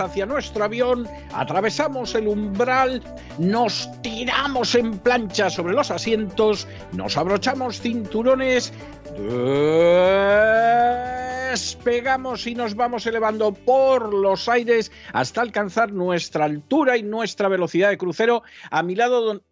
Hacia nuestro avión, atravesamos el umbral, nos tiramos en plancha sobre los asientos, nos abrochamos cinturones, despegamos y nos vamos elevando por los aires hasta alcanzar nuestra altura y nuestra velocidad de crucero. A mi lado, Don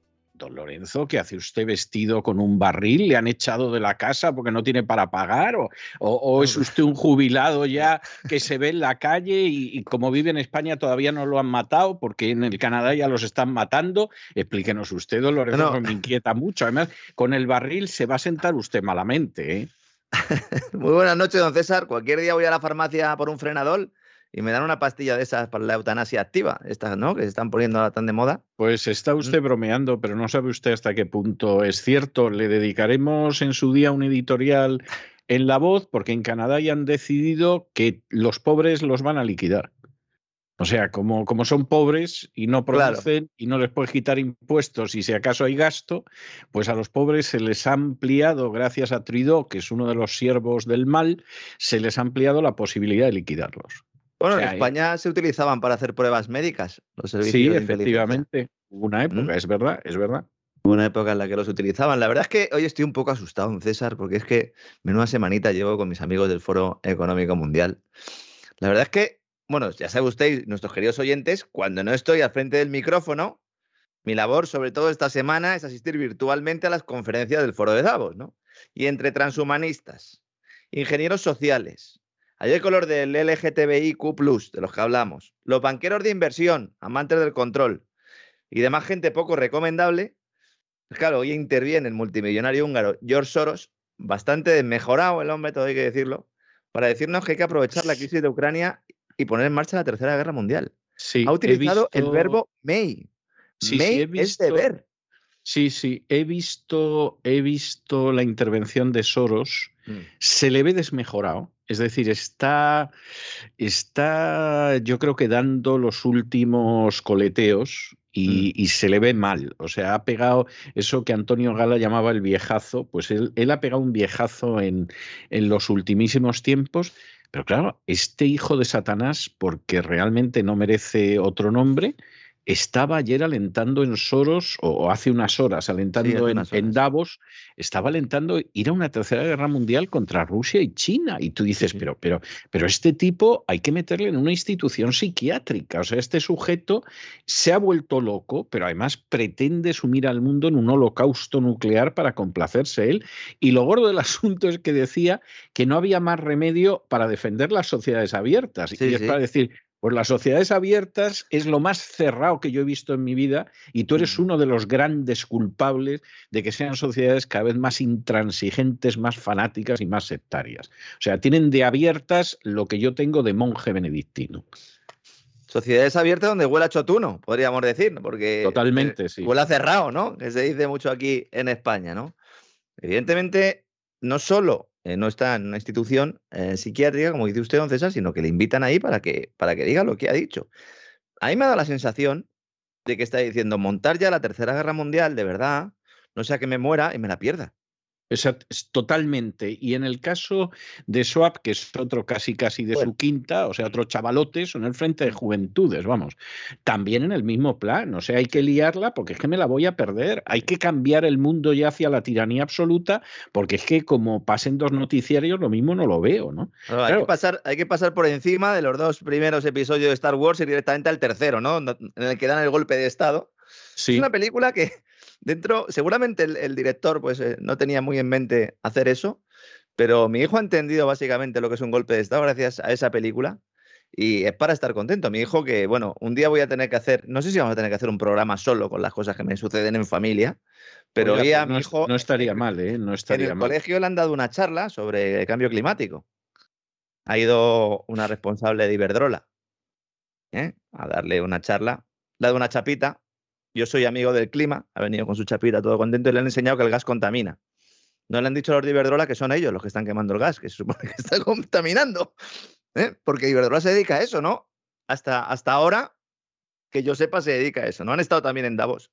Lorenzo, ¿qué hace usted vestido con un barril? ¿Le han echado de la casa porque no tiene para pagar? ¿O, es usted un jubilado ya que se ve en la calle y, como vive en España todavía no lo han matado porque en el Canadá ya los están matando? Explíquenos usted, don Lorenzo, me inquieta mucho. Además, con el barril se va a sentar usted malamente. ¿eh? Muy buenas noches, don César. Cualquier día voy a la farmacia por un frenador y me dan una pastilla de esas para la eutanasia activa, estas, ¿no? Que se están poniendo tan de moda. Pues está usted bromeando, pero no sabe usted hasta qué punto es cierto. Le dedicaremos en su día un editorial en La Voz, porque en Canadá ya han decidido que los pobres los van a liquidar. O sea, como, como son pobres y no producen y no les puedes quitar impuestos y si acaso hay gasto, pues a los pobres se les ha ampliado, gracias a Trudeau, que es uno de los siervos del mal, se les ha ampliado la posibilidad de liquidarlos. Bueno, en España se utilizaban para hacer pruebas médicas los servicios. Sí, efectivamente. Hubo una época, es verdad, es verdad. Hubo una época en la que los utilizaban. La verdad es que hoy estoy un poco asustado, César, porque es que menuda semanita llevo con mis amigos del Foro Económico Mundial. La verdad es que bueno, ya sabe usted, nuestros queridos oyentes, cuando no estoy al frente del micrófono, mi labor, sobre todo esta semana, es asistir virtualmente a las conferencias del Foro de Davos, ¿no? Y entre transhumanistas, ingenieros sociales, hay color del LGTBIQ, de los que hablamos, los banqueros de inversión, amantes del control y demás gente poco recomendable, claro, hoy interviene el multimillonario húngaro George Soros, bastante desmejorado el hombre, todo hay que decirlo, para decirnos que hay que aprovechar la crisis de Ucrania y poner en marcha la Tercera Guerra Mundial. Sí, ha utilizado el verbo may. Sí, may sí, es deber. Sí, sí, he visto, he visto la intervención de Soros. Mm. Se le ve desmejorado. Es decir, está, está, yo creo que dando los últimos coleteos y, mm. se le ve mal. O sea, ha pegado eso que Antonio Gala llamaba el viejazo, pues él, él ha pegado un viejazo en, en los ultimísimos tiempos. Pero claro, este hijo de Satanás, porque realmente no merece otro nombre, estaba ayer alentando en Soros, o hace unas horas, alentando en, Davos, estaba alentando ir a una tercera guerra mundial contra Rusia y China. Y tú dices, pero, pero, pero este tipo hay que meterle en una institución psiquiátrica. O sea, este sujeto se ha vuelto loco, pero además pretende sumir al mundo en un holocausto nuclear para complacerse él. Y lo gordo del asunto es que decía que no había más remedio para defender las sociedades abiertas. y es para decir, pues las sociedades abiertas es lo más cerrado que yo he visto en mi vida y tú eres uno de los grandes culpables de que sean sociedades cada vez más intransigentes, más fanáticas y más sectarias. O sea, tienen de abiertas lo que yo tengo de monje benedictino. Sociedades abiertas donde huele a chotuno, podríamos decir, porque totalmente, sí. huele a cerrado, ¿no? Que se dice mucho aquí en España, ¿no? Evidentemente, no solo eh, no está en una institución eh, psiquiátrica, como dice usted, don César, sino que le invitan ahí para que, para que diga lo que ha dicho. A mí me ha dado la sensación de que está diciendo montar ya la Tercera Guerra Mundial, de verdad, no sea que me muera y me la pierda. Es, totalmente. Y en el caso de Swap, que es otro casi casi de su quinta, o sea, otro chavalote, son el frente de juventudes, vamos. También en el mismo plan. O sea, hay que liarla porque es que me la voy a perder. Hay que cambiar el mundo ya hacia la tiranía absoluta, porque es que como pasen dos noticiarios, lo mismo no lo veo, ¿no? hay, que pasar, hay que pasar por encima de los dos primeros episodios de Star Wars y directamente al tercero, ¿no? En el que dan el golpe de Estado. Sí. Es una película que Dentro, seguramente el, director pues, eh, no tenía muy en mente hacer eso, pero mi hijo ha entendido básicamente lo que es un golpe de Estado gracias a esa película y es para estar contento. Mi hijo que, bueno, un día voy a tener que hacer, no sé si vamos a tener que hacer un programa solo con las cosas que me suceden en familia, pero hoy a mi hijo... No estaría mal, ¿eh? No estaría en el mal. colegio le han dado una charla sobre el cambio climático. Ha ido una responsable de Iberdrola ¿eh? a darle una charla, le ha dado una chapita yo soy amigo del clima, ha venido con su chapita todo contento y le han enseñado que el gas contamina. No le han dicho a los de Iberdrola que son ellos los que están quemando el gas, que se supone que está contaminando. ¿eh? Porque Iberdrola se dedica a eso, ¿no? Hasta, hasta ahora, que yo sepa, se dedica a eso. ¿No han estado también en Davos?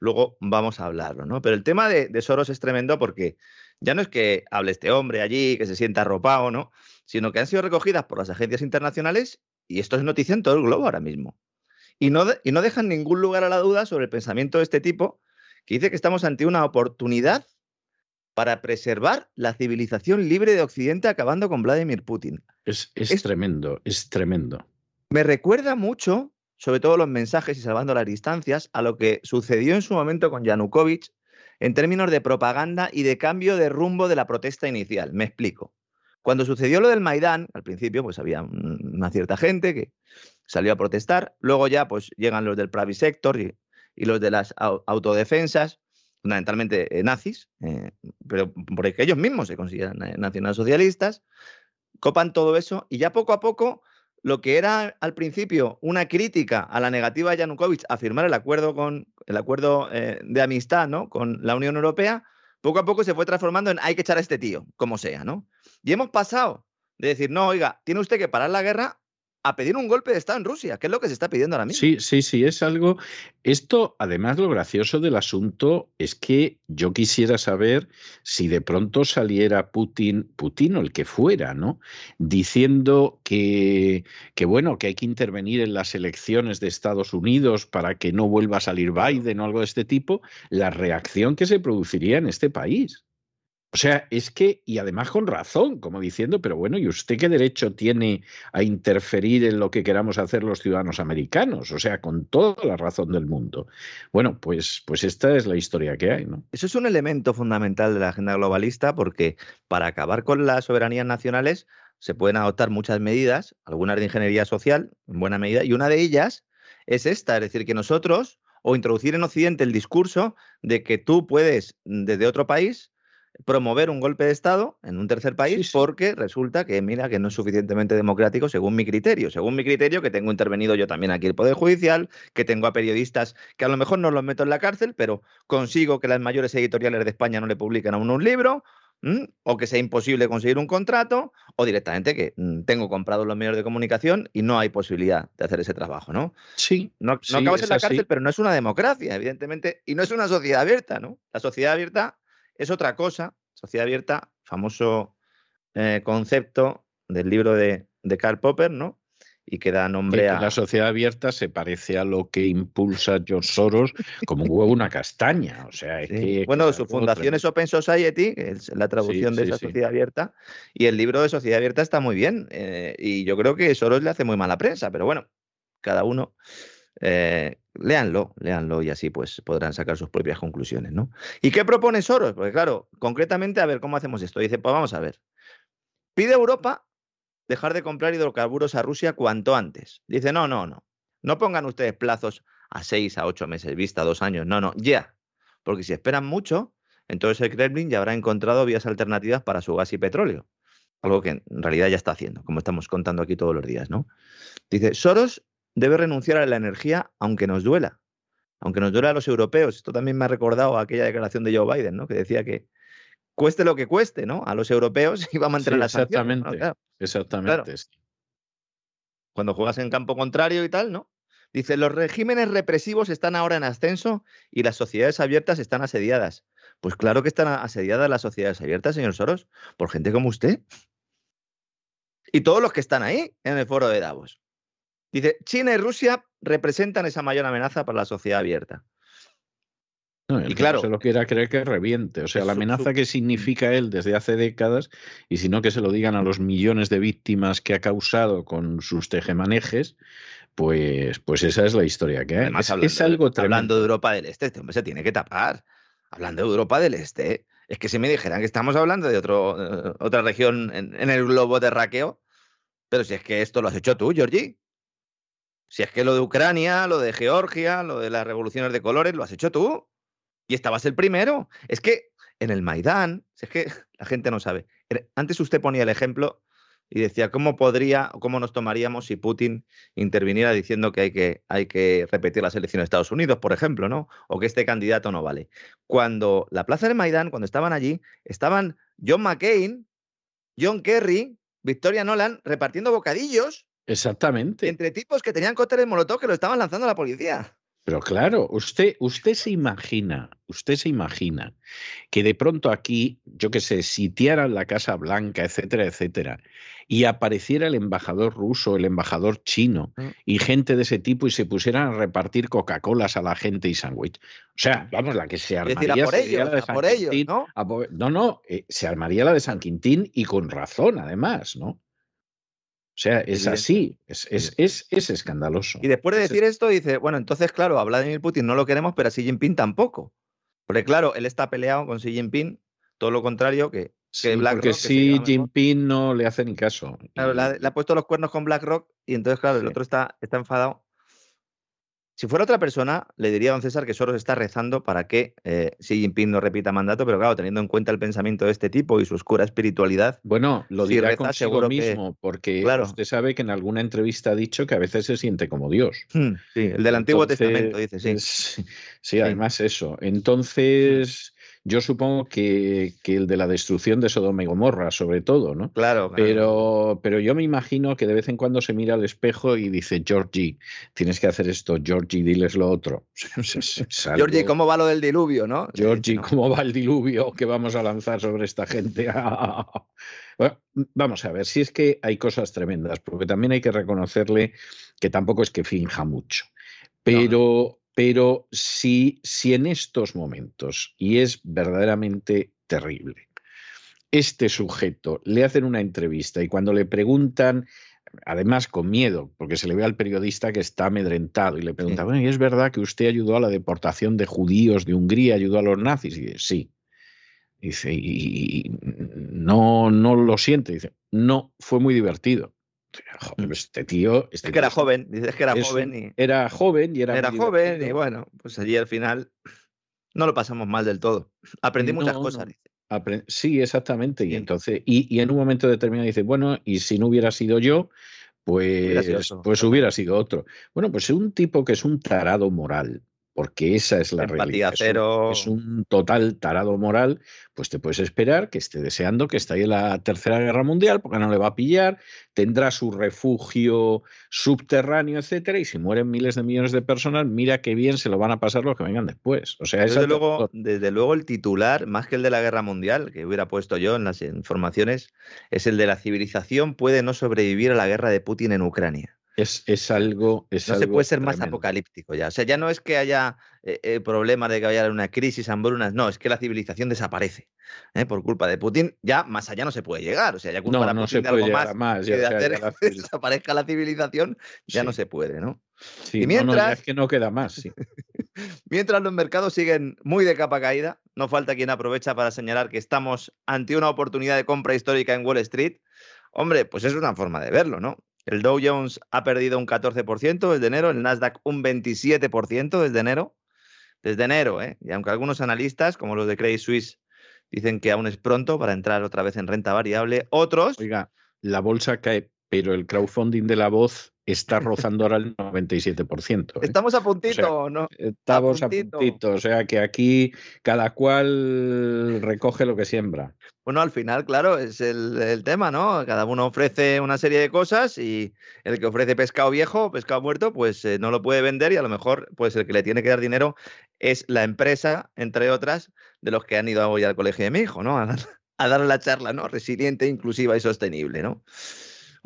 Luego vamos a hablarlo, ¿no? Pero el tema de, de Soros es tremendo porque ya no es que hable este hombre allí, que se sienta arropado, ¿no? Sino que han sido recogidas por las agencias internacionales y esto es noticia en todo el globo ahora mismo. Y no, y no dejan ningún lugar a la duda sobre el pensamiento de este tipo, que dice que estamos ante una oportunidad para preservar la civilización libre de Occidente acabando con Vladimir Putin. Es, es, tremendo, es tremendo. Me recuerda mucho, sobre todo los mensajes y salvando las distancias, a lo que sucedió en su momento con Yanukovych en términos de propaganda y de cambio de rumbo de la protesta inicial. Me explico. Cuando sucedió lo del Maidán, al principio, pues había una cierta gente que salió a protestar. Luego ya, pues llegan los del private sector y, los de las autodefensas, fundamentalmente eh, nazis, eh, pero porque ellos mismos se consideran eh, nacionalsocialistas, copan todo eso y ya poco a poco lo que era al principio una crítica a la negativa de Yanukovych a firmar el acuerdo con el acuerdo de amistad, ¿no? Con la Unión Europea, poco a poco se fue transformando en hay que echar a este tío, como sea, ¿no? Y hemos pasado de decir, no, oiga, tiene usted que parar la guerra a pedir un golpe de Estado en Rusia, que es lo que se está pidiendo ahora mismo. Sí, sí, sí, es algo. Esto, además, lo gracioso del asunto es que yo quisiera saber si de pronto saliera Putin, Putin o el que fuera, ¿no? Diciendo que, que, bueno, que hay que intervenir en las elecciones de Estados Unidos para que no vuelva a salir Biden o algo de este tipo, la reacción que se produciría en este país. O sea, es que, y además con razón, como diciendo, pero bueno, ¿y usted qué derecho tiene a interferir en lo que queramos hacer los ciudadanos americanos? O sea, con toda la razón del mundo. Bueno, pues, pues esta es la historia que hay, ¿no? Eso es un elemento fundamental de la agenda globalista porque para acabar con las soberanías nacionales se pueden adoptar muchas medidas, algunas de ingeniería social, en buena medida, y una de ellas es esta, es decir, que nosotros, o introducir en Occidente el discurso de que tú puedes, desde otro país, promover un golpe de Estado en un tercer país porque resulta que, mira, que no es suficientemente democrático según mi criterio. Según mi criterio, que tengo intervenido yo también aquí el Poder Judicial, que tengo a periodistas que a lo mejor no los meto en la cárcel, pero consigo que las mayores editoriales de España no le publiquen a uno un libro, o que sea imposible conseguir un contrato, o directamente que mm, tengo comprado los medios de comunicación y no hay posibilidad de hacer ese trabajo, ¿no? Sí. No, no acabas en la cárcel, pero no es una democracia, evidentemente, y no es una sociedad abierta, ¿no? La sociedad abierta es otra cosa. Sociedad abierta, famoso eh, concepto del libro de, Karl Popper, ¿no? y que da nombre a... La sociedad abierta se parece a lo que impulsa George Soros como un huevo una castaña. O sea, bueno, su fundación es Open Society, que es la traducción de esa sociedad abierta, y el libro de sociedad abierta está muy bien. Eh, y yo creo que Soros le hace muy mala prensa, pero bueno, cada uno eh, léanlo, léanlo y así pues podrán sacar sus propias conclusiones, ¿no? ¿Y qué propone Soros? Porque claro, concretamente, a ver, ¿cómo hacemos esto? Dice, pues vamos a ver. Pide a Europa dejar de comprar hidrocarburos a Rusia cuanto antes. Dice, no, no, no. No pongan ustedes plazos a seis, a ocho meses vista, dos años. No, no, ya. Porque si esperan mucho, entonces el Kremlin ya habrá encontrado vías alternativas para su gas y petróleo. Algo que en realidad ya está haciendo, como estamos contando aquí todos los días, ¿no? Dice, Soros debe renunciar a la energía aunque nos duela, aunque nos duela a los europeos. Esto también me ha recordado aquella declaración de Joe Biden, ¿no? Que decía que cueste lo que cueste, ¿no? A los europeos iba a mantener la Exactamente, exactamente. Cuando juegas en campo contrario y tal, ¿no? Dice, los regímenes represivos están ahora en ascenso y las sociedades abiertas están asediadas. Pues claro que están asediadas las sociedades abiertas, señor Soros, por gente como usted. Y todos los que están ahí en el foro de Davos. Dice, China y Rusia representan esa mayor amenaza para la sociedad abierta. y claro, se lo quiera creer que reviente. O sea, la amenaza que significa él desde hace décadas, y si no que se lo digan a los millones de víctimas que ha causado con sus tejemanejes, pues, pues esa es la historia que hay. Además, es, algo Hablando de Europa del Este, este hombre se tiene que tapar. Hablando de Europa del Este, es que si me dijeran que estamos hablando de otro, eh, otra región en, en el globo terráqueo, pero si es que esto lo has hecho tú, Georgie. Si es que lo de Ucrania, lo de Georgia, lo de las revoluciones de colores, lo has hecho tú. Y estabas el primero. Es que en el Maidán, si es que la gente no sabe. Antes usted ponía el ejemplo y decía, ¿cómo podría cómo nos tomaríamos si Putin interviniera diciendo que hay, que hay que repetir las elecciones de Estados Unidos, por ejemplo, ¿no? O que este candidato no vale. Cuando la plaza del Maidán, cuando estaban allí, estaban John McCain, John Kerry, Victoria Nolan repartiendo bocadillos Exactamente. Entre tipos que tenían cócteles molotov que lo estaban lanzando a la policía. Pero claro, usted, usted se imagina, usted se imagina que de pronto aquí, yo qué sé, sitiaran la Casa Blanca, etcétera, etcétera, y apareciera el embajador ruso, el embajador chino mm. y gente de ese tipo y se pusieran a repartir Coca-Colas a la gente y sándwich. O sea, vamos, la que se armaría por ellos, la de San Quintín, ¿no? no, no, eh, se armaría la de San Quintín y con razón, además, ¿no? O sea, es así, es, es, es, escandaloso. Y después de decir esto, dice, bueno, entonces, claro, a Vladimir Putin no lo queremos, pero a Xi Jinping tampoco. Porque, claro, él está peleado con Xi Jinping, todo lo contrario que, que BlackRock. Porque Xi Jinping no le hace ni caso. Claro, le ha, puesto los cuernos con BlackRock y entonces, claro, el otro está, está enfadado. Si fuera otra persona, le diría a don César que Soros está rezando para que eh, Xi Jinping no repita mandato, pero claro, teniendo en cuenta el pensamiento de este tipo y su oscura espiritualidad. Bueno, lo dirá reza, consigo mismo, porque claro. usted sabe que en alguna entrevista ha dicho que a veces se siente como Dios. Hmm, sí, el del Antiguo Testamento, dice, sí. sí. además eso. Entonces. Yo supongo que, el de la destrucción de Sodoma y Gomorra, sobre todo, ¿no? Claro, Pero, pero yo me imagino que de vez en cuando se mira al espejo y dice, Georgie, tienes que hacer esto, Georgie, diles lo otro. Georgie, ¿cómo va lo del diluvio, no? Georgie, ¿cómo va el diluvio que vamos a lanzar sobre esta gente? vamos a ver, si es que hay cosas tremendas, porque también hay que reconocerle que tampoco es que finja mucho. Pero, pero si, si en estos momentos, y es verdaderamente terrible, este sujeto le hacen una entrevista y cuando le preguntan, además con miedo, porque se le ve al periodista que está amedrentado y le pregunta, bueno, ¿y es verdad que usted ayudó a la deportación de judíos de Hungría, ayudó a los nazis? Y dice, sí. Dice, y no, no lo siente. Dice, no, fue muy divertido. Mm. Este tío. Este es que era joven, dices que era joven. Y... Era joven y era. Era joven y bueno, pues allí al final no lo pasamos mal del todo. Aprendí muchas cosas. sí, exactamente. Y entonces, y, en un momento determinado dice, bueno, y si no hubiera sido yo, pues, pues hubiera sido otro. Bueno, pues es un tipo que es un tarado moral, porque esa es la realidad. Es un, total tarado moral, pues te puedes esperar que esté deseando que esté en la Tercera Guerra Mundial, porque no le va a pillar, tendrá su refugio subterráneo, etcétera, y si mueren miles de millones de personas, mira qué bien se lo van a pasar los que vengan después. O sea, desde luego, desde luego el titular, más que el de la Guerra Mundial, que hubiera puesto yo en las informaciones, es el de la civilización puede no sobrevivir a la guerra de Putin en Ucrania. Es, algo. no se puede ser más apocalíptico ya. O sea, ya no es que haya eh, eh problemas de que haya una crisis, hambrunas, no, es que la civilización desaparece ¿eh? por culpa de Putin. Ya más allá no se puede llegar. O sea, ya culpa no, no se puede algo más, de hacer que desaparezca la civilización, ya no se puede, ¿no? Sí, y mientras, es que no queda más. Sí. mientras los mercados siguen muy de capa caída, no falta quien aprovecha para señalar que estamos ante una oportunidad de compra histórica en Wall Street. Hombre, pues es una forma de verlo, ¿no? El Dow Jones ha perdido un 14% desde enero, el Nasdaq un 27% desde enero. Desde enero, ¿eh? Y aunque algunos analistas, como los de Credit Suisse, dicen que aún es pronto para entrar otra vez en renta variable, otros... Oiga, la bolsa cae, pero el crowdfunding de la voz está rozando ahora el 97%. ¿eh? Estamos a puntito, ¿no? Estamos a puntito. o sea que aquí cada cual recoge lo que siembra. Bueno, al final, claro, es el, tema, ¿no? Cada uno ofrece una serie de cosas y el que ofrece pescado viejo, pescado muerto, pues eh, no lo puede vender y a lo mejor, pues el que le tiene que dar dinero es la empresa, entre otras, de los que han ido hoy al colegio de mi hijo, ¿no? A, a dar la charla, ¿no? Resiliente, inclusiva y sostenible, ¿no?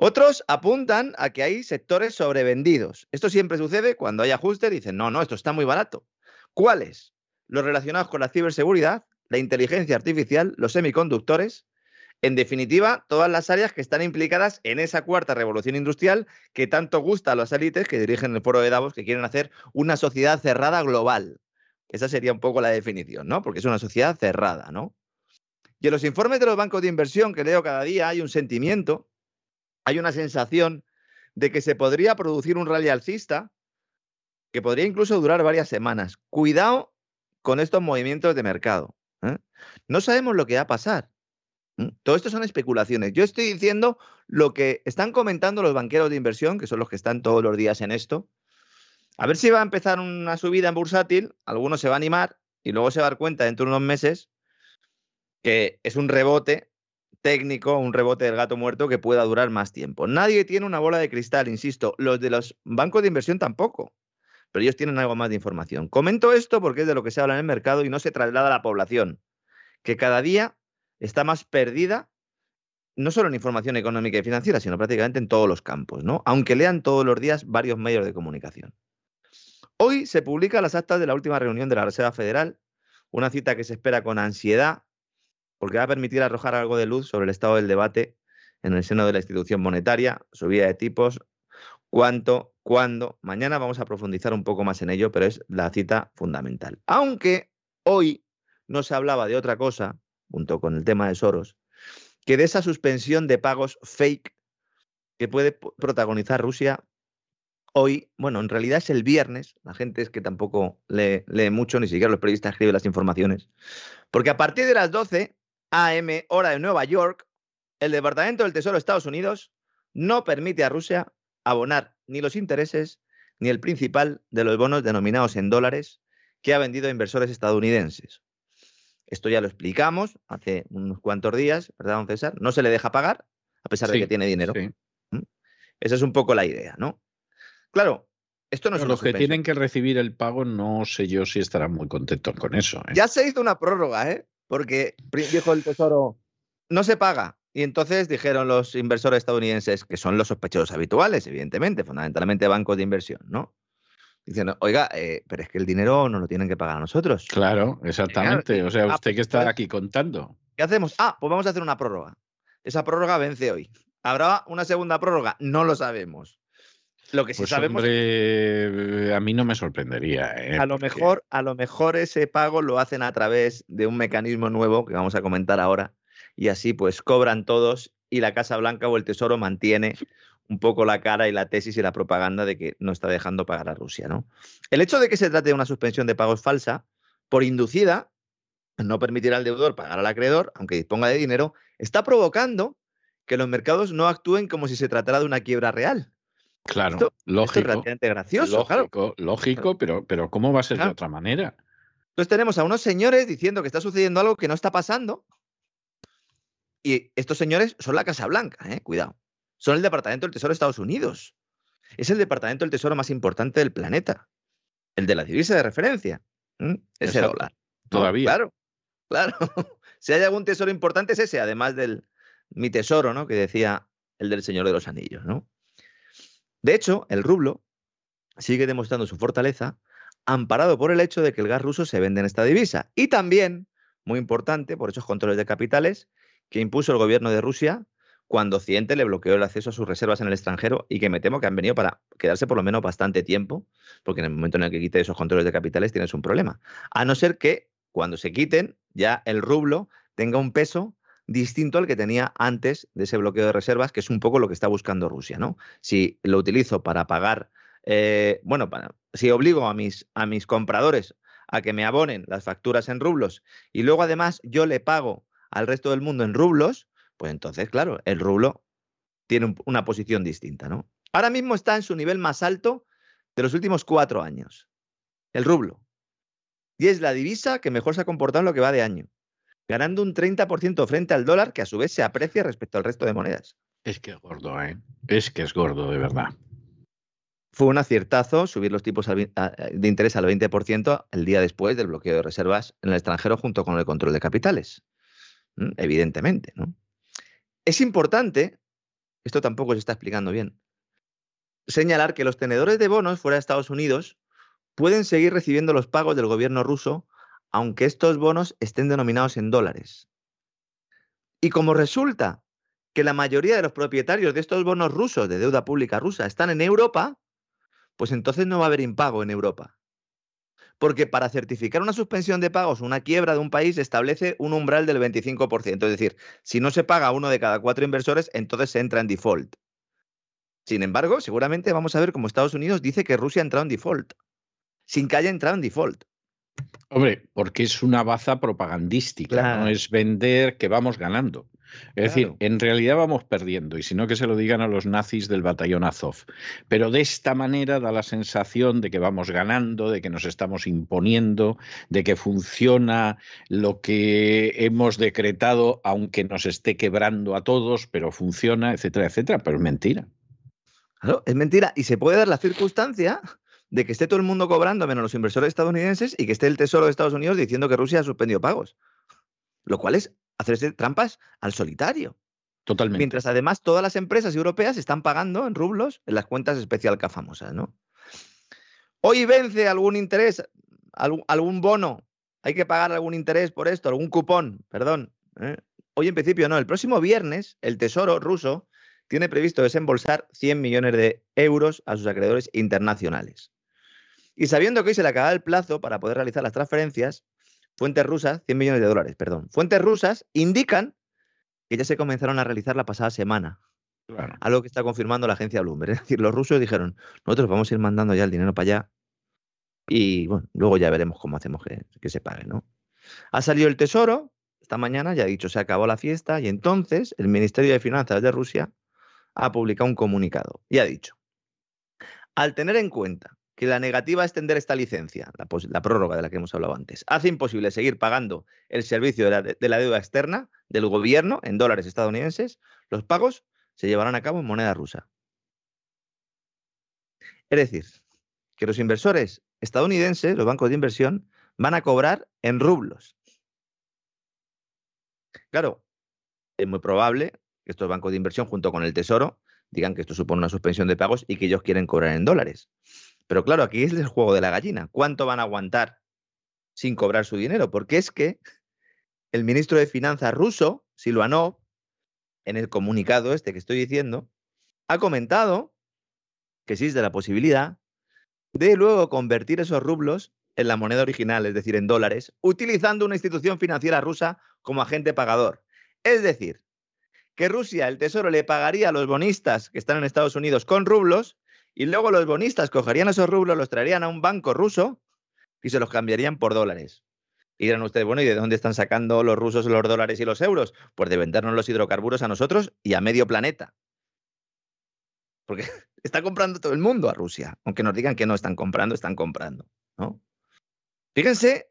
Otros apuntan a que hay sectores sobrevendidos. Esto siempre sucede cuando hay ajustes, dicen, no, no, esto está muy barato. ¿Cuáles? Los relacionados con la ciberseguridad, la inteligencia artificial, los semiconductores, en definitiva, todas las áreas que están implicadas en esa cuarta revolución industrial que tanto gusta a las élites que dirigen el foro de Davos, que quieren hacer una sociedad cerrada global. Esa sería un poco la definición, ¿no? Porque es una sociedad cerrada, ¿no? Y en los informes de los bancos de inversión que leo cada día hay un sentimiento hay una sensación de que se podría producir un rally alcista que podría incluso durar varias semanas. Cuidado con estos movimientos de mercado. ¿eh? No sabemos lo que va a pasar. Todo esto son especulaciones. Yo estoy diciendo lo que están comentando los banqueros de inversión, que son los que están todos los días en esto. A ver si va a empezar una subida en bursátil, algunos se va a animar y luego se va a dar cuenta dentro de unos meses que es un rebote técnico, un rebote del gato muerto que pueda durar más tiempo. Nadie tiene una bola de cristal, insisto, los de los bancos de inversión tampoco, pero ellos tienen algo más de información. Comento esto porque es de lo que se habla en el mercado y no se traslada a la población, que cada día está más perdida, no solo en información económica y financiera, sino prácticamente en todos los campos, ¿no? Aunque lean todos los días varios medios de comunicación. Hoy se publican las actas de la última reunión de la Reserva Federal, una cita que se espera con ansiedad porque va a permitir arrojar algo de luz sobre el estado del debate en el seno de la institución monetaria, subida de tipos, cuánto, cuándo. Mañana vamos a profundizar un poco más en ello, pero es la cita fundamental. Aunque hoy no se hablaba de otra cosa, junto con el tema de Soros, que de esa suspensión de pagos fake que puede protagonizar Rusia hoy, bueno, en realidad es el viernes, la gente es que tampoco lee, mucho, ni siquiera los periodistas escriben las informaciones, porque a partir de las 12 AM, hora de Nueva York, el Departamento del Tesoro de Estados Unidos no permite a Rusia abonar ni los intereses ni el principal de los bonos denominados en dólares que ha vendido a inversores estadounidenses. Esto ya lo explicamos hace unos cuantos días, ¿verdad, don César? No se le deja pagar a pesar de que tiene dinero. ¿Mm? Esa es un poco la idea, ¿no? Claro, esto no es Los que tienen que recibir el pago, no sé yo si estarán muy contentos con eso. ¿eh? Ya se hizo una prórroga, ¿eh? Porque dijo el Tesoro, no se paga. Y entonces dijeron los inversores estadounidenses, que son los sospechosos habituales, evidentemente, fundamentalmente bancos de inversión, ¿no? diciendo, oiga, eh, pero es que el dinero no lo tienen que pagar a nosotros. Claro, exactamente. O sea, ah, usted que está aquí contando. ¿Qué hacemos? Ah, pues vamos a hacer una prórroga. Esa prórroga vence hoy. ¿Habrá una segunda prórroga? No lo sabemos. Lo que sí pues sabemos. Hombre, a mí no me sorprendería. ¿eh? A lo mejor, a lo mejor ese pago lo hacen a través de un mecanismo nuevo que vamos a comentar ahora. Y así pues cobran todos y la Casa Blanca o el Tesoro mantiene un poco la cara y la tesis y la propaganda de que no está dejando pagar a Rusia. ¿no? El hecho de que se trate de una suspensión de pagos falsa, por inducida, no permitirá al deudor pagar al acreedor, aunque disponga de dinero, está provocando que los mercados no actúen como si se tratara de una quiebra real. Claro, lógico. es relativamente gracioso. Lógico, lógico pero, pero ¿cómo va a ser de otra manera? Entonces tenemos a unos señores diciendo que está sucediendo algo que no está pasando. Y estos señores son la Casa Blanca, ¿eh? cuidado. Son el Departamento del Tesoro de Estados Unidos. Es el Departamento del Tesoro más importante del planeta. El de la divisa de referencia. Ese dólar. Todavía. Claro, claro. si hay algún tesoro importante es ese, además del mi tesoro, ¿no? Que decía el del Señor de los Anillos, ¿no? De hecho, el rublo sigue demostrando su fortaleza, amparado por el hecho de que el gas ruso se vende en esta divisa. Y también, muy importante, por esos controles de capitales que impuso el gobierno de Rusia cuando Occidente le bloqueó el acceso a sus reservas en el extranjero y que me temo que han venido para quedarse por lo menos bastante tiempo, porque en el momento en el que quite esos controles de capitales tienes un problema. A no ser que cuando se quiten ya el rublo tenga un peso distinto al que tenía antes de ese bloqueo de reservas, que es un poco lo que está buscando Rusia, ¿no? Si lo utilizo para pagar, eh, bueno, para, si obligo a mis, a mis compradores a que me abonen las facturas en rublos y luego además yo le pago al resto del mundo en rublos, pues entonces, claro, el rublo tiene una posición distinta, ¿no? Ahora mismo está en su nivel más alto de los últimos cuatro años, el rublo. Y es la divisa que mejor se ha comportado en lo que va de año, ganando un 30% frente al dólar, que a su vez se aprecia respecto al resto de monedas. Es que es gordo, ¿eh? Es que es gordo, de verdad. Fue un aciertazo subir los tipos de interés al 20% el día después del bloqueo de reservas en el extranjero junto con el control de capitales. Evidentemente, ¿no? Es importante, esto tampoco se está explicando bien, señalar que los tenedores de bonos fuera de Estados Unidos pueden seguir recibiendo los pagos del gobierno ruso aunque estos bonos estén denominados en dólares. Y como resulta que la mayoría de los propietarios de estos bonos rusos de deuda pública rusa están en Europa, pues entonces no va a haber impago en Europa. Porque para certificar una suspensión de pagos, una quiebra de un país establece un umbral del 25%. Es decir, si no se paga uno de cada cuatro inversores, entonces se entra en default. Sin embargo, seguramente vamos a ver cómo Estados Unidos dice que Rusia ha entrado en default, sin que haya entrado en default. Hombre, porque es una baza propagandística, no es vender que vamos ganando. Es decir, en realidad vamos perdiendo, y si no que se lo digan a los nazis del batallón Azov. Pero de esta manera da la sensación de que vamos ganando, de que nos estamos imponiendo, de que funciona lo que hemos decretado, aunque nos esté quebrando a todos, pero funciona, etcétera, etcétera. Pero es mentira. Claro, es mentira. Y se puede dar la circunstancia de que esté todo el mundo cobrando menos los inversores estadounidenses y que esté el Tesoro de Estados Unidos diciendo que Rusia ha suspendido pagos. Lo cual es hacerse trampas al solitario. Totalmente. Mientras además todas las empresas europeas están pagando en rublos en las cuentas especial K famosas, ¿no? Hoy vence algún interés, algún, bono, hay que pagar algún interés por esto, algún cupón, perdón. ¿eh? Hoy en principio no, el próximo viernes el Tesoro ruso tiene previsto desembolsar 100 millones de euros a sus acreedores internacionales. Y sabiendo que hoy se le acaba el plazo para poder realizar las transferencias, fuentes rusas, 100 millones de dólares, perdón, fuentes rusas indican que ya se comenzaron a realizar la pasada semana. Algo que está confirmando la agencia Bloomberg. Es decir, los rusos dijeron, nosotros vamos a ir mandando ya el dinero para allá y bueno, luego ya veremos cómo hacemos que, que se pague, ¿no? Ha salido el Tesoro esta mañana, ya ha dicho, se acabó la fiesta y entonces el Ministerio de Finanzas de Rusia ha publicado un comunicado y ha dicho, al tener en cuenta que la negativa a extender esta licencia, la, prórroga de la que hemos hablado antes, hace imposible seguir pagando el servicio de la, de la, deuda externa del gobierno en dólares estadounidenses, los pagos se llevarán a cabo en moneda rusa. Es decir, que los inversores estadounidenses, los bancos de inversión, van a cobrar en rublos. Claro, es muy probable que estos bancos de inversión, junto con el Tesoro, digan que esto supone una suspensión de pagos y que ellos quieren cobrar en dólares. Pero claro, aquí es el juego de la gallina. ¿Cuánto van a aguantar sin cobrar su dinero? Porque es que el ministro de Finanzas ruso, Silvanov, en el comunicado este que estoy diciendo, ha comentado que existe la posibilidad de luego convertir esos rublos en la moneda original, es decir, en dólares, utilizando una institución financiera rusa como agente pagador. Es decir, que Rusia, el Tesoro, le pagaría a los bonistas que están en Estados Unidos con rublos y luego los bonistas cogerían esos rublos, los traerían a un banco ruso y se los cambiarían por dólares. Y dirán ustedes, bueno, ¿y de dónde están sacando los rusos los dólares y los euros? Pues de vendernos los hidrocarburos a nosotros y a medio planeta. Porque está comprando todo el mundo a Rusia. Aunque nos digan que no están comprando, están comprando. ¿no? Fíjense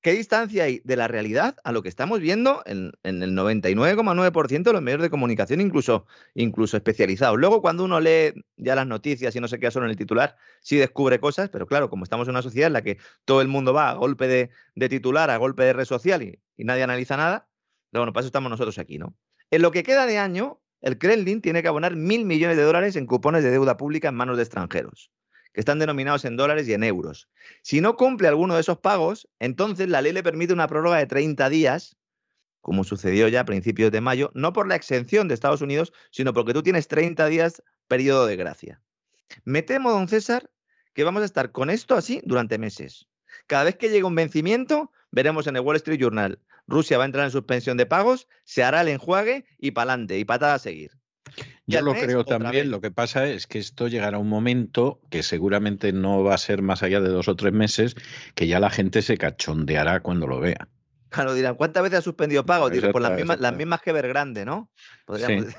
qué distancia hay de la realidad a lo que estamos viendo en, el 99,9% de los medios de comunicación, incluso, incluso especializados. Luego, cuando uno lee ya las noticias y no se queda solo en el titular, sí descubre cosas, pero claro, como estamos en una sociedad en la que todo el mundo va a golpe de, titular, a golpe de red social y, nadie analiza nada, bueno, para eso estamos nosotros aquí, ¿no? En lo que queda de año, el Kremlin tiene que abonar mil millones de dólares en cupones de deuda pública en manos de extranjeros que están denominados en dólares y en euros. Si no cumple alguno de esos pagos, entonces la ley le permite una prórroga de 30 días, como sucedió ya a principios de mayo, no por la exención de Estados Unidos, sino porque tú tienes 30 días periodo de gracia. Me temo, don César, que vamos a estar con esto así durante meses. Cada vez que llegue un vencimiento, veremos en el Wall Street Journal, Rusia va a entrar en suspensión de pagos, se hará el enjuague y pa'lante, y patada a seguir. Yo lo creo también. Lo que pasa es que esto llegará a un momento que seguramente no va a ser más allá de dos o tres meses, que ya la gente se cachondeará cuando lo vea. Claro, dirán, ¿cuántas veces ha suspendido pagos? Digo, pues las mismas, las mismas que Vergrande, ¿no?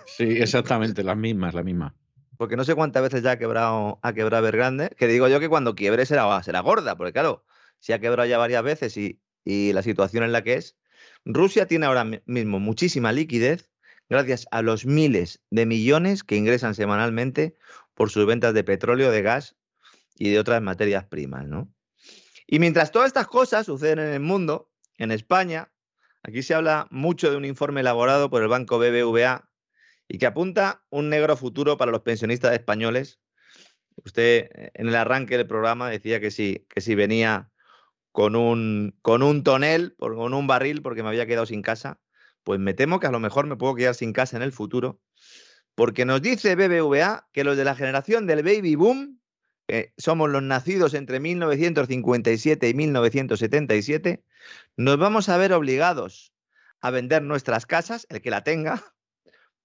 Sí, exactamente, las mismas, las mismas. Porque no sé cuántas veces ya ha quebrado, ha quebrado Vergrande, que digo yo que cuando quiebre será, será gorda, porque claro, si ha quebrado ya varias veces y, y la situación en la que es, Rusia tiene ahora mismo muchísima liquidez gracias a los miles de millones que ingresan semanalmente por sus ventas de petróleo, de gas y de otras materias primas, ¿no? Y mientras todas estas cosas suceden en el mundo, en España, aquí se habla mucho de un informe elaborado por el banco BBVA y que apunta un negro futuro para los pensionistas españoles. Usted eh, en el arranque del programa decía que sí, que si venía con un, con un tonel, con un barril, porque me había quedado sin casa pues me temo que a lo mejor me puedo quedar sin casa en el futuro, porque nos dice BBVA que los de la generación del baby boom, que somos los nacidos entre 1957 y 1977, nos vamos a ver obligados a vender nuestras casas, el que la tenga,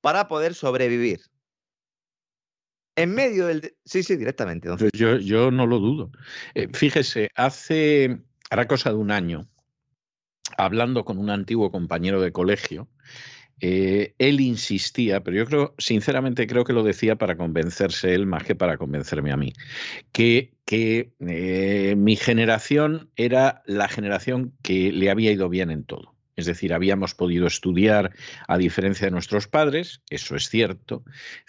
para poder sobrevivir. En medio del... Sí, sí, directamente. Yo, yo no lo dudo. Eh, fíjese, hace, hará cosa de un año, hablando con un antiguo compañero de colegio, eh, él insistía, pero yo creo, sinceramente creo que lo decía para convencerse él más que para convencerme a mí, que, que eh, mi generación era la generación que le había ido bien en todo. Es decir, habíamos podido estudiar a diferencia de nuestros padres, eso es cierto.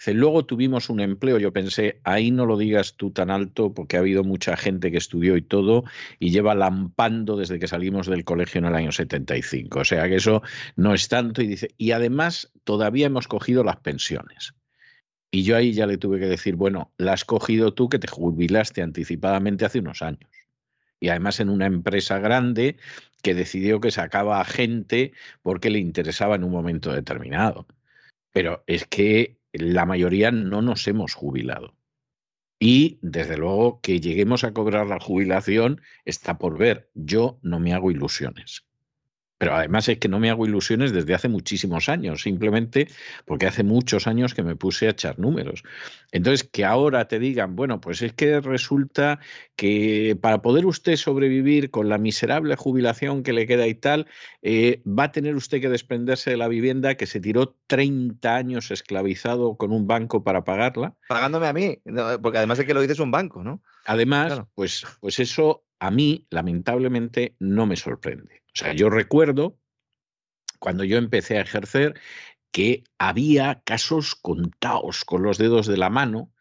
Luego tuvimos un empleo, yo pensé, ahí no lo digas tú tan alto porque ha habido mucha gente que estudió y todo y lleva lampando desde que salimos del colegio en el año 75. O sea que eso no es tanto y dice, y además todavía hemos cogido las pensiones. Y yo ahí ya le tuve que decir, bueno, la has cogido tú que te jubilaste anticipadamente hace unos años y además en una empresa grande que decidió que sacaba a gente porque le interesaba en un momento determinado. Pero es que la mayoría no nos hemos jubilado. Y desde luego que lleguemos a cobrar la jubilación está por ver. Yo no me hago ilusiones. Pero además es que no me hago ilusiones desde hace muchísimos años, simplemente porque hace muchos años que me puse a echar números. Entonces, que ahora te digan, bueno, pues es que resulta que para poder usted sobrevivir con la miserable jubilación que le queda y tal, eh, va a tener usted que desprenderse de la vivienda que se tiró 30 años esclavizado con un banco para pagarla. Pagándome a mí, porque además es que lo dices un banco, ¿no? Además, pues, pues eso a mí, lamentablemente, no me sorprende. O sea, yo recuerdo cuando yo empecé a ejercer que había casos contados con los dedos de la mano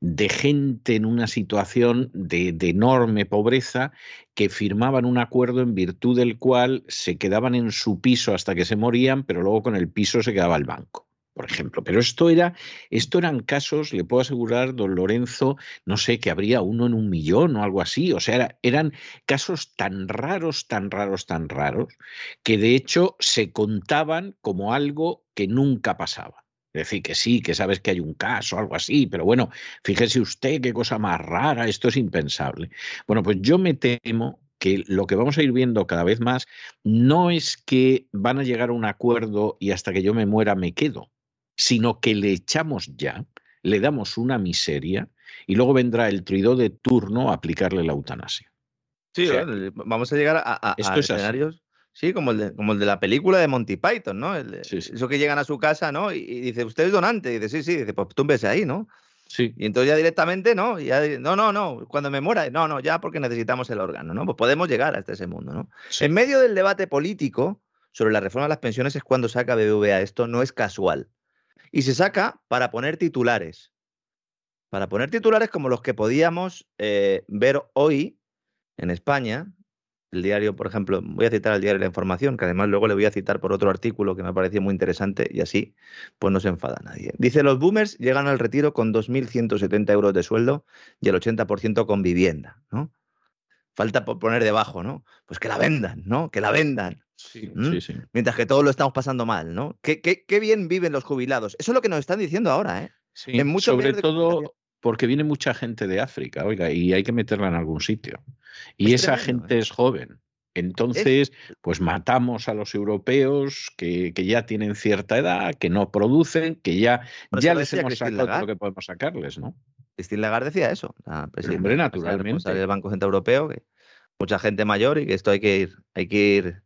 de gente en una situación de, enorme pobreza que firmaban un acuerdo en virtud del cual se quedaban en su piso hasta que se morían, pero luego con el piso se quedaba el banco. Por ejemplo. Pero esto era, esto eran casos, le puedo asegurar, don Lorenzo, no sé, que habría uno en un millón o algo así. O sea, eran casos tan raros, tan raros, tan raros, que de hecho se contaban como algo que nunca pasaba. Es decir, que sí, que sabes que hay un caso, algo así, pero bueno, fíjese usted qué cosa más rara, esto es impensable. Bueno, pues yo me temo que lo que vamos a ir viendo cada vez más no es que van a llegar a un acuerdo y hasta que yo me muera me quedo, sino que le echamos ya, le damos una miseria y luego vendrá el truido de turno a aplicarle la eutanasia. Sí, vamos a llegar a, escenarios. Sí, como el, de, como el de la película de Monty Python, ¿no? Eso que llegan a su casa, ¿no? Y, dice, ¿usted es donante? Y dice, sí, sí, dice, pues tú ves ahí, ¿no? Sí. Y entonces ya directamente, ¿no? Ya, no, no, no, cuando me muera, no, no, ya porque necesitamos el órgano, ¿no? Pues podemos llegar hasta ese mundo, ¿no? En medio del debate político sobre la reforma de las pensiones es cuando saca BBVA esto, no es casual. Y se saca para poner titulares. Para poner titulares como los que podíamos eh, ver hoy en España, el diario, por ejemplo, voy a citar al diario La Información, que además luego le voy a citar por otro artículo que me pareció muy interesante y así pues no se enfada nadie. Dice, los boomers llegan al retiro con 2.170 euros de sueldo y el 80% con vivienda, ¿no? Falta por poner debajo, ¿no? Pues que la vendan, ¿no? Que la vendan. Sí, sí, sí. Mientras que todos lo estamos pasando mal, ¿no? ¿Qué, qué, bien viven los jubilados? Eso es lo que nos están diciendo ahora, ¿eh? Sí, en sobre todo porque viene mucha gente de África, oiga, y hay que meterla en algún sitio. Y esa gente ¿eh? es joven. Entonces, pues matamos a los europeos que, ya tienen cierta edad, que no producen, que ya, ya les hemos sacado lo que podemos sacarles, ¿no? Christine Lagarde decía eso, la presidenta naturalmente. del Banco Central Europeo, que mucha gente mayor y que esto hay que ir, hay que ir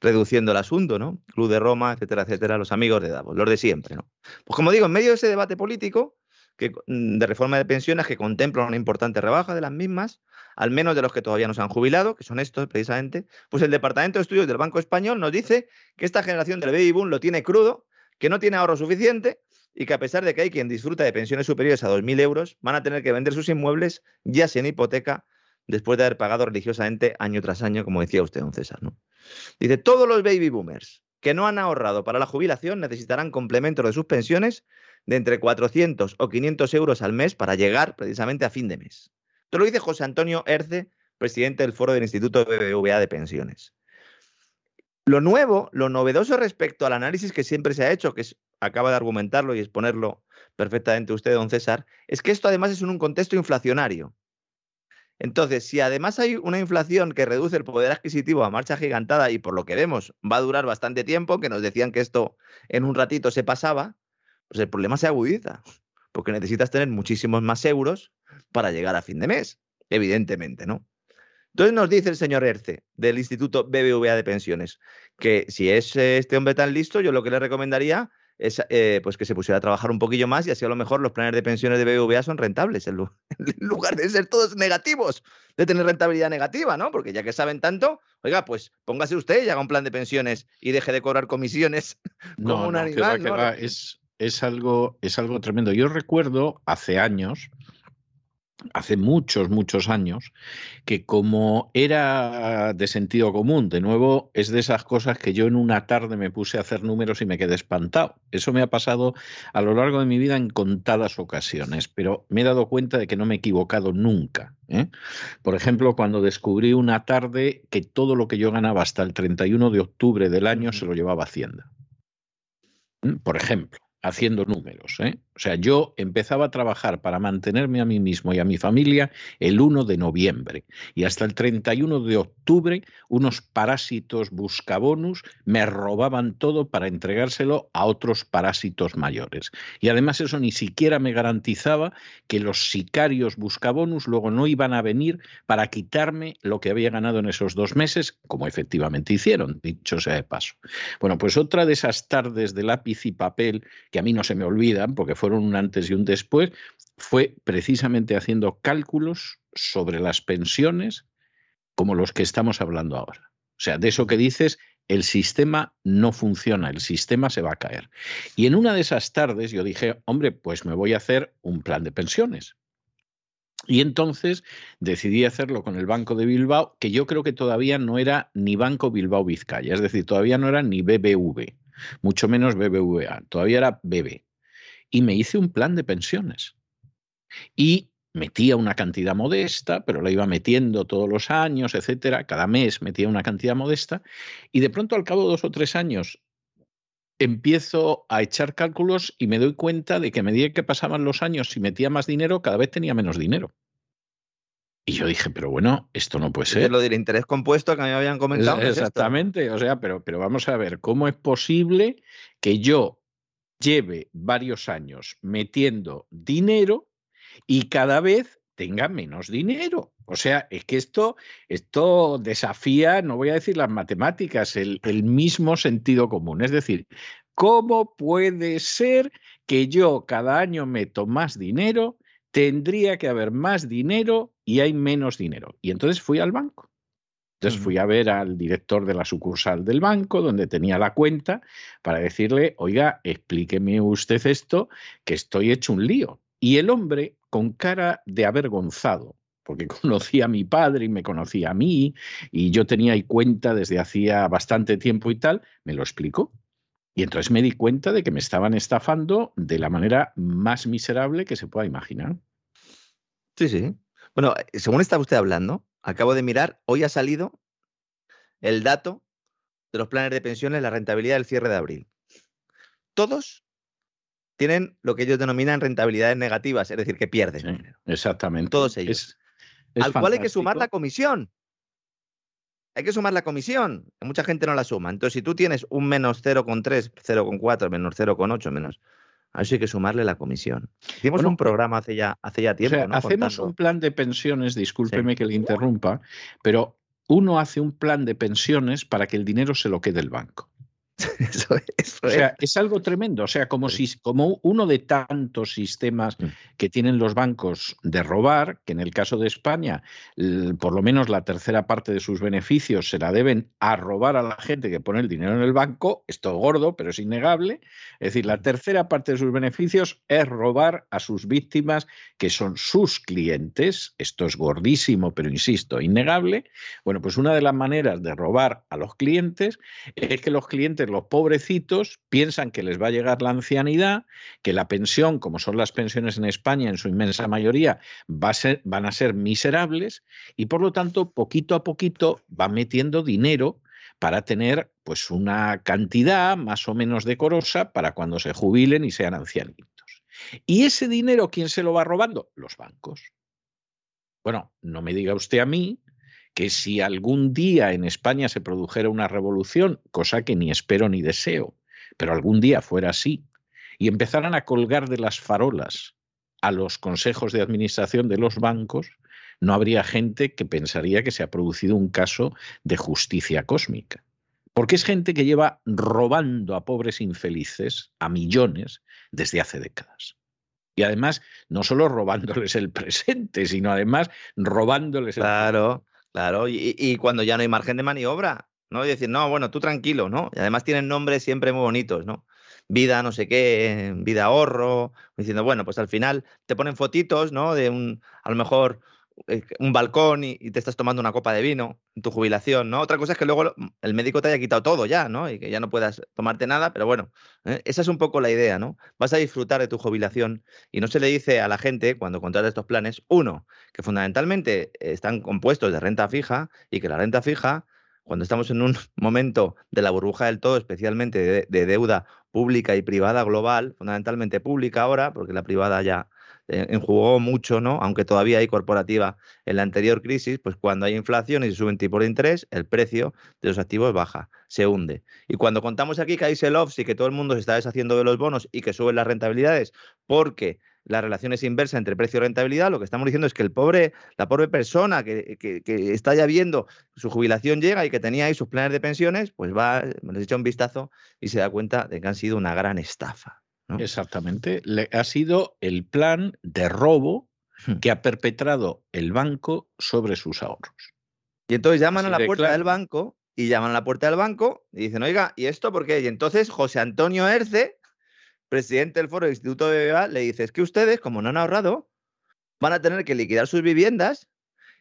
reduciendo el asunto, ¿no? Club de Roma, etcétera, etcétera, los amigos de Davos, los de siempre, ¿no? Pues como digo, en medio de ese debate político, Mm, de reforma de pensiones que contemplan una importante rebaja de las mismas, al menos de los que todavía no se han jubilado, que son estos precisamente, pues el Departamento de Estudios del Banco Español nos dice que esta generación del baby boom lo tiene crudo, que no tiene ahorro suficiente y que a pesar de que hay quien disfruta de pensiones superiores a 2.000 euros, van a tener que vender sus inmuebles ya sin hipoteca después de haber pagado religiosamente año tras año, como decía usted, don César. Dice, todos los baby boomers que no han ahorrado para la jubilación necesitarán complementos de sus pensiones de entre 400 o 500 euros al mes para llegar precisamente a fin de mes. Esto lo dice José Antonio Erce, presidente del Foro del Instituto BBVA de Pensiones. Lo nuevo, lo novedoso respecto al análisis que siempre se ha hecho, que acaba de argumentarlo y exponerlo perfectamente usted, don César, es que esto además es un contexto inflacionario. Entonces, si además hay una inflación que reduce el poder adquisitivo a marcha gigantada y por lo que vemos va a durar bastante tiempo, que nos decían que esto en un ratito se pasaba, pues el problema se agudiza, porque necesitas tener muchísimos más euros para llegar a fin de mes, evidentemente, ¿no? Entonces nos dice el señor Erce, del Instituto BBVA de Pensiones, que si es este hombre tan listo, yo lo que le recomendaría es eh, pues que se pusiera a trabajar un poquillo más y así a lo mejor los planes de pensiones de BBVA son rentables en, lugar de ser todos negativos, de tener rentabilidad negativa, ¿no? Porque ya que saben tanto, oiga, pues póngase usted y haga un plan de pensiones y deje de cobrar comisiones como un animal. ¿no? es, es algo, es algo tremendo. Yo recuerdo hace años, hace muchos, muchos años, que como era de sentido común, de nuevo, es de esas cosas que yo en una tarde me puse a hacer números y me quedé espantado. Eso me ha pasado a lo largo de mi vida en contadas ocasiones, pero me he dado cuenta de que no me he equivocado nunca. ¿eh? Por ejemplo, cuando descubrí una tarde que todo lo que yo ganaba hasta el 31 de octubre del año se lo llevaba Hacienda. Por ejemplo haciendo números. ¿eh? O sea, yo empezaba a trabajar para mantenerme a mí mismo y a mi familia el 1 de noviembre y hasta el 31 de octubre unos parásitos buscabonus me robaban todo para entregárselo a otros parásitos mayores. Y además eso ni siquiera me garantizaba que los sicarios buscabonus luego no iban a venir para quitarme lo que había ganado en esos dos meses, como efectivamente hicieron, dicho sea de paso. Bueno, pues otra de esas tardes de lápiz y papel que a mí no se me olvidan, porque fueron un antes y un después, fue precisamente haciendo cálculos sobre las pensiones como los que estamos hablando ahora. O sea, de eso que dices, el sistema no funciona, el sistema se va a caer. Y en una de esas tardes yo dije, hombre, pues me voy a hacer un plan de pensiones. Y entonces decidí hacerlo con el Banco de Bilbao, que yo creo que todavía no era ni Banco Bilbao Vizcaya, es decir, todavía no era ni BBV mucho menos BBVA, todavía era BB. Y me hice un plan de pensiones. Y metía una cantidad modesta, pero la iba metiendo todos los años, etcétera. Cada mes metía una cantidad modesta. Y de pronto, al cabo de dos o tres años, empiezo a echar cálculos y me doy cuenta de que a medida que pasaban los años y metía más dinero, cada vez tenía menos dinero. Y yo dije, pero bueno, esto no puede ser. Es lo del interés compuesto que me habían comentado. Exactamente, o sea, pero, pero vamos a ver, ¿cómo es posible que yo lleve varios años metiendo dinero y cada vez tenga menos dinero? O sea, es que esto, esto desafía, no voy a decir las matemáticas, el, el mismo sentido común. Es decir, ¿cómo puede ser que yo cada año meto más dinero? Tendría que haber más dinero y hay menos dinero. Y entonces fui al banco. Entonces fui a ver al director de la sucursal del banco, donde tenía la cuenta, para decirle, oiga, explíqueme usted esto, que estoy hecho un lío. Y el hombre, con cara de avergonzado, porque conocía a mi padre y me conocía a mí, y yo tenía ahí cuenta desde hacía bastante tiempo y tal, me lo explicó. Y entonces me di cuenta de que me estaban estafando de la manera más miserable que se pueda imaginar. Sí, sí. Bueno, eh, según está usted hablando, acabo de mirar, hoy ha salido el dato de los planes de pensiones, la rentabilidad del cierre de abril. Todos tienen lo que ellos denominan rentabilidades negativas, es decir, que pierden. exactamente. Todos ellos al cual hay que sumar la comisión. Hay que sumar la comisión. Mucha gente no la suma. Entonces, si tú tienes un menos 0,3, 0,4, menos 0,8, menos. A eso hay que sumarle la comisión. Hicimos un programa hace ya, hace ya tiempo. Hacemos un plan de pensiones, discúlpeme que le interrumpa, pero uno hace un plan de pensiones para que el dinero se lo quede el banco. o sea, es algo tremendo. O sea, como, si, como uno de tantos sistemas mm. que tienen los bancos de robar, que en el caso de España, por lo menos la tercera parte de sus beneficios se la deben a robar a la gente que pone el dinero en el banco. Esto gordo, pero es innegable. Es decir, la mm. tercera parte de sus beneficios es robar a sus víctimas, que son sus clientes. Esto es gordísimo, pero insisto, innegable. Bueno, pues una de las maneras de robar a los clientes es que los clientes los pobrecitos piensan que les va a llegar la ancianidad, que la pensión, como son las pensiones en España en su inmensa mayoría, va a ser, van a ser miserables y por lo tanto poquito a poquito va metiendo dinero para tener pues una cantidad más o menos decorosa para cuando se jubilen y sean ancianitos. ¿Y ese dinero quién se lo va robando? Los bancos. Bueno, no me diga usted a mí que si algún día en España se produjera una revolución, cosa que ni espero ni deseo, pero algún día fuera así, y empezaran a colgar de las farolas a los consejos de administración de los bancos, no habría gente que pensaría que se ha producido un caso de justicia cósmica. Porque es gente que lleva robando a pobres infelices, a millones, desde hace décadas. Y además, no solo robándoles el presente, sino además robándoles el Claro, Claro, y, cuando ya no hay margen de maniobra, ¿no? Y decir, no, bueno, tú tranquilo, ¿no? Y además tienen nombres siempre muy bonitos, ¿no? Vida no sé qué, vida ahorro, diciendo, bueno, pues al final te ponen fotitos, ¿no? De un, a lo mejor un balcón y, te estás tomando una copa de vino en tu jubilación, ¿no? Otra cosa es que luego el médico te haya quitado todo ya, ¿no? Y que ya no puedas tomarte nada, pero bueno, ¿eh? esa es un poco la idea, ¿no? Vas a disfrutar de tu jubilación y no se le dice a la gente cuando contrata estos planes, uno, que fundamentalmente están compuestos de renta fija y que la renta fija, cuando estamos en un momento de la burbuja del todo, especialmente de deuda pública y privada global, fundamentalmente pública ahora, porque la privada ya eh, enjugó mucho, ¿no? Aunque todavía hay corporativa en la anterior crisis, pues cuando hay inflación y se suben tipos de interés, el precio de los activos baja, se hunde. Y cuando contamos aquí que hay sell-offs y que todo el mundo se está deshaciendo de los bonos y que suben las rentabilidades porque la relación es inversa entre precio y rentabilidad, lo que estamos diciendo es que el pobre, la pobre persona que, está ya viendo su jubilación llega y que tenía ahí sus planes de pensiones, pues va, les echa un vistazo y se da cuenta de que han sido una gran estafa. Exactamente. Le, ha sido el plan de robo hmm. que ha perpetrado el banco sobre sus ahorros. Y entonces llaman a la puerta del banco y llaman a la puerta del banco y dicen, oiga, ¿y esto por qué? Y entonces José Antonio Erce, presidente del Foro del Instituto BBVA, le dice, es que ustedes, como no han ahorrado, van a tener que liquidar sus viviendas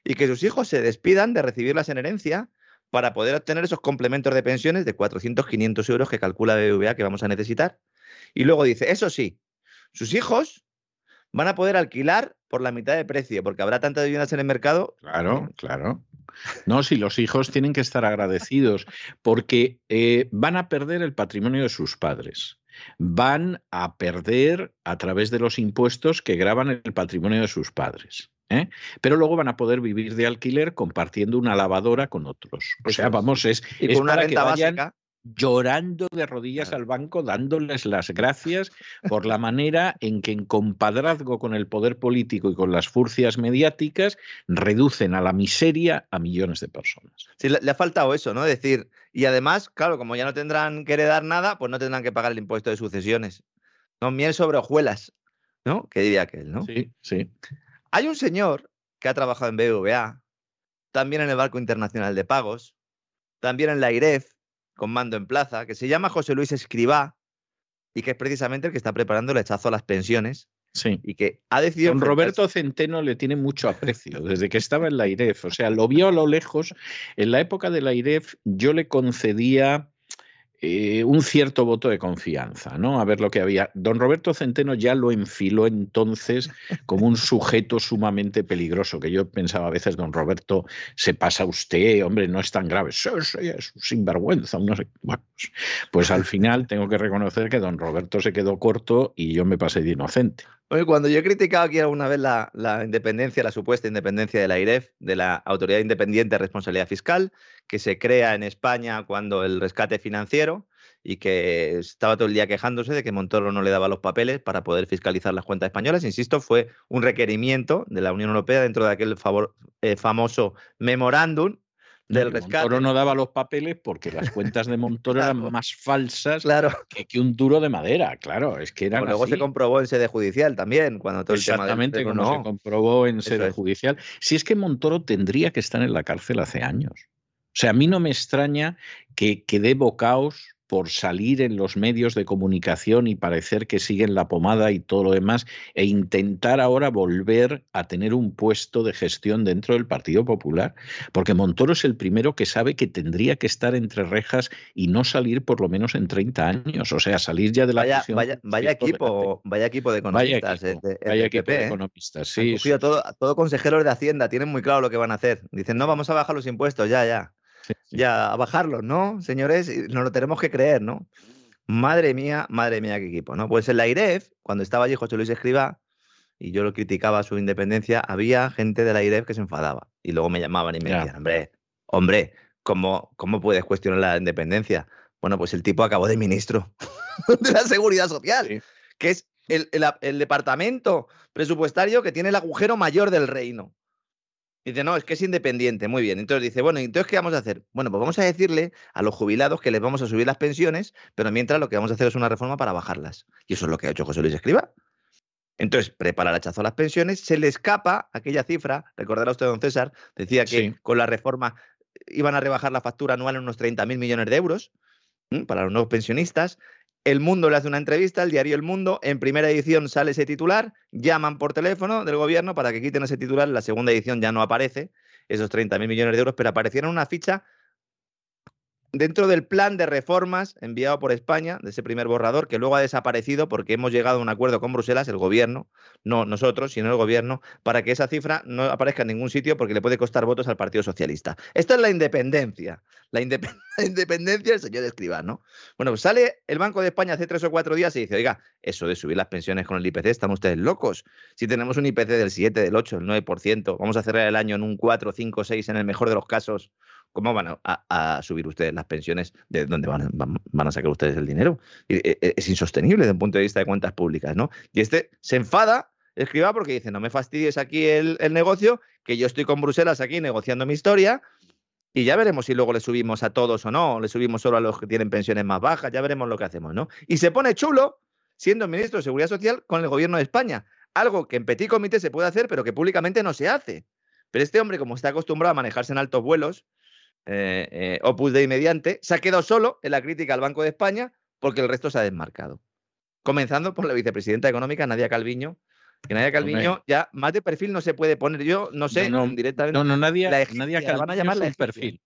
y que sus hijos se despidan de recibirlas en herencia para poder obtener esos complementos de pensiones de 400, 500 euros que calcula BBVA que vamos a necesitar. Y luego dice, eso sí, sus hijos van a poder alquilar por la mitad de precio, porque habrá tantas viviendas en el mercado. Claro, claro. No, si los hijos tienen que estar agradecidos, porque eh, van a perder el patrimonio de sus padres van a perder a través de los impuestos que graban el patrimonio de sus padres. ¿eh? Pero luego van a poder vivir de alquiler compartiendo una lavadora con otros. O sea, vamos, es, y con una renta básica llorando de rodillas al banco, dándoles las gracias por la manera en que en compadrazgo con el poder político y con las furcias mediáticas reducen a la miseria a millones de personas. Sí, le, ha faltado eso, ¿no? Decir, y además, claro, como ya no tendrán que heredar nada, pues no tendrán que pagar el impuesto de sucesiones. No, miel sobre hojuelas, ¿no? Que diría aquel, ¿no? Sí, sí. Hay un señor que ha trabajado en BBVA, también en el Banco Internacional de Pagos, también en la IREF, con mando en plaza, que se llama José Luis Escribá y que es precisamente el que está preparando el hechazo a las pensiones. Sí. Y que ha decidido. Don Roberto Centeno le tiene mucho aprecio desde que estaba en la IREF. O sea, lo vio a lo lejos. En la época de la IREF, yo le concedía eh, un cierto voto de confianza, ¿no? A ver lo que había. Don Roberto Centeno ya lo enfiló entonces como un sujeto sumamente peligroso, que yo pensaba a veces, don Roberto, se pasa usted, hombre, no es tan grave, es sinvergüenza, no sé. Bueno, pues, pues al final tengo que reconocer que don Roberto se quedó corto y yo me pasé de inocente. Oye, cuando yo he criticado aquí alguna vez la, la, independencia, la supuesta independencia de la IREF, de la Autoridad Independiente de Responsabilidad Fiscal, que se crea en España cuando el rescate financiero y que estaba todo el día quejándose de que Montoro no le daba los papeles para poder fiscalizar las cuentas españolas. Insisto, fue un requerimiento de la Unión Europea dentro de aquel favor, eh, famoso memorándum del rescate. Montoro no daba los papeles porque las cuentas de Montoro eran más falsas claro. que, un duro de madera, claro, es que eran Luego se comprobó en sede judicial también, cuando todo Exactamente, el tema como se comprobó en sede judicial. Si es que Montoro tendría que estar en la cárcel hace años. O sea, a mí no me extraña que, que dé bocaos por salir en los medios de comunicación y parecer que siguen la pomada y todo lo demás, e intentar ahora volver a tener un puesto de gestión dentro del Partido Popular, porque Montoro es el primero que sabe que tendría que estar entre rejas y no salir por lo menos en 30 años, o sea, salir ya de la vaya, vaya, vaya equipo, vaya equipo de economistas, vaya equipo, de, vaya equipo de economistas, sí, sí. Todo, todo consejeros de Hacienda tienen muy claro lo que van a hacer. Dicen, no, vamos a bajar los impuestos, ya, ya ya a bajarlos, ¿no? Señores, nos lo tenemos que creer, ¿no? Madre mía, madre mía, qué equipo, ¿no? Pues en la IREF, cuando estaba allí José Luis Escriba, y yo lo criticaba su independencia, había gente de la IREF que se enfadaba. Y luego me llamaban y me decían, hombre, hombre, ¿cómo, ¿cómo puedes cuestionar la independencia? Bueno, pues el tipo acabó de ministro de la Seguridad Social, que es el departamento presupuestario que tiene el agujero mayor del reino. Dice, no, es que es independiente, muy bien. Entonces dice, bueno, entonces ¿qué vamos a hacer? Bueno, pues vamos a decirle a los jubilados que les vamos a subir las pensiones, pero mientras lo que vamos a hacer es una reforma para bajarlas. Y eso es lo que ha hecho José Luis Escriba. Entonces, prepara el hachazo a las pensiones, se le escapa aquella cifra, recordará usted, don César, decía que con la reforma iban a rebajar la factura anual en unos 30.000 millones de euros para los nuevos pensionistas, el Mundo le hace una entrevista, el diario El Mundo, en primera edición sale ese titular, llaman por teléfono del gobierno para que quiten ese titular, la segunda edición ya no aparece esos 30.000 millones de euros, pero aparecieron una ficha dentro del plan de reformas enviado por España, de ese primer borrador, que luego ha desaparecido porque hemos llegado a un acuerdo con Bruselas, el gobierno, no nosotros, sino el gobierno, para que esa cifra no aparezca en ningún sitio porque le puede costar votos al Partido Socialista. Esto es la independencia, la, independencia del señor Escribano. Bueno, pues sale el Banco de España hace tres o cuatro días y dice, oiga, eso de subir las pensiones con el IPC, están ustedes locos. Si tenemos un IPC del 7, del 8, del 9%, vamos a cerrar el año en un 4, 5, 6 en el mejor de los casos ¿Cómo van a, subir ustedes las pensiones? ¿De dónde van, van, a sacar ustedes el dinero? E, e, es insostenible desde un punto de vista de cuentas públicas, ¿no? Y este se enfada, escriba, porque dice, no me fastidies aquí el, negocio, que yo estoy con Bruselas aquí negociando mi historia, y ya veremos si luego le subimos a todos o no, le subimos solo a los que tienen pensiones más bajas, ya veremos lo que hacemos, ¿no? Y se pone chulo siendo ministro de Seguridad Social con el gobierno de España, algo que en petit comité se puede hacer, pero que públicamente no se hace. Pero este hombre, como está acostumbrado a manejarse en altos vuelos, eh, eh, Opus Dei mediante, se ha quedado solo en la crítica al Banco de España porque el resto se ha desmarcado. Comenzando por la vicepresidenta económica Nadia Calviño, que Nadia Calviño ya más de perfil no se puede poner. Yo no sé no, directamente. No, no, Nadia, Nadia Calviño van a llamar es perfil.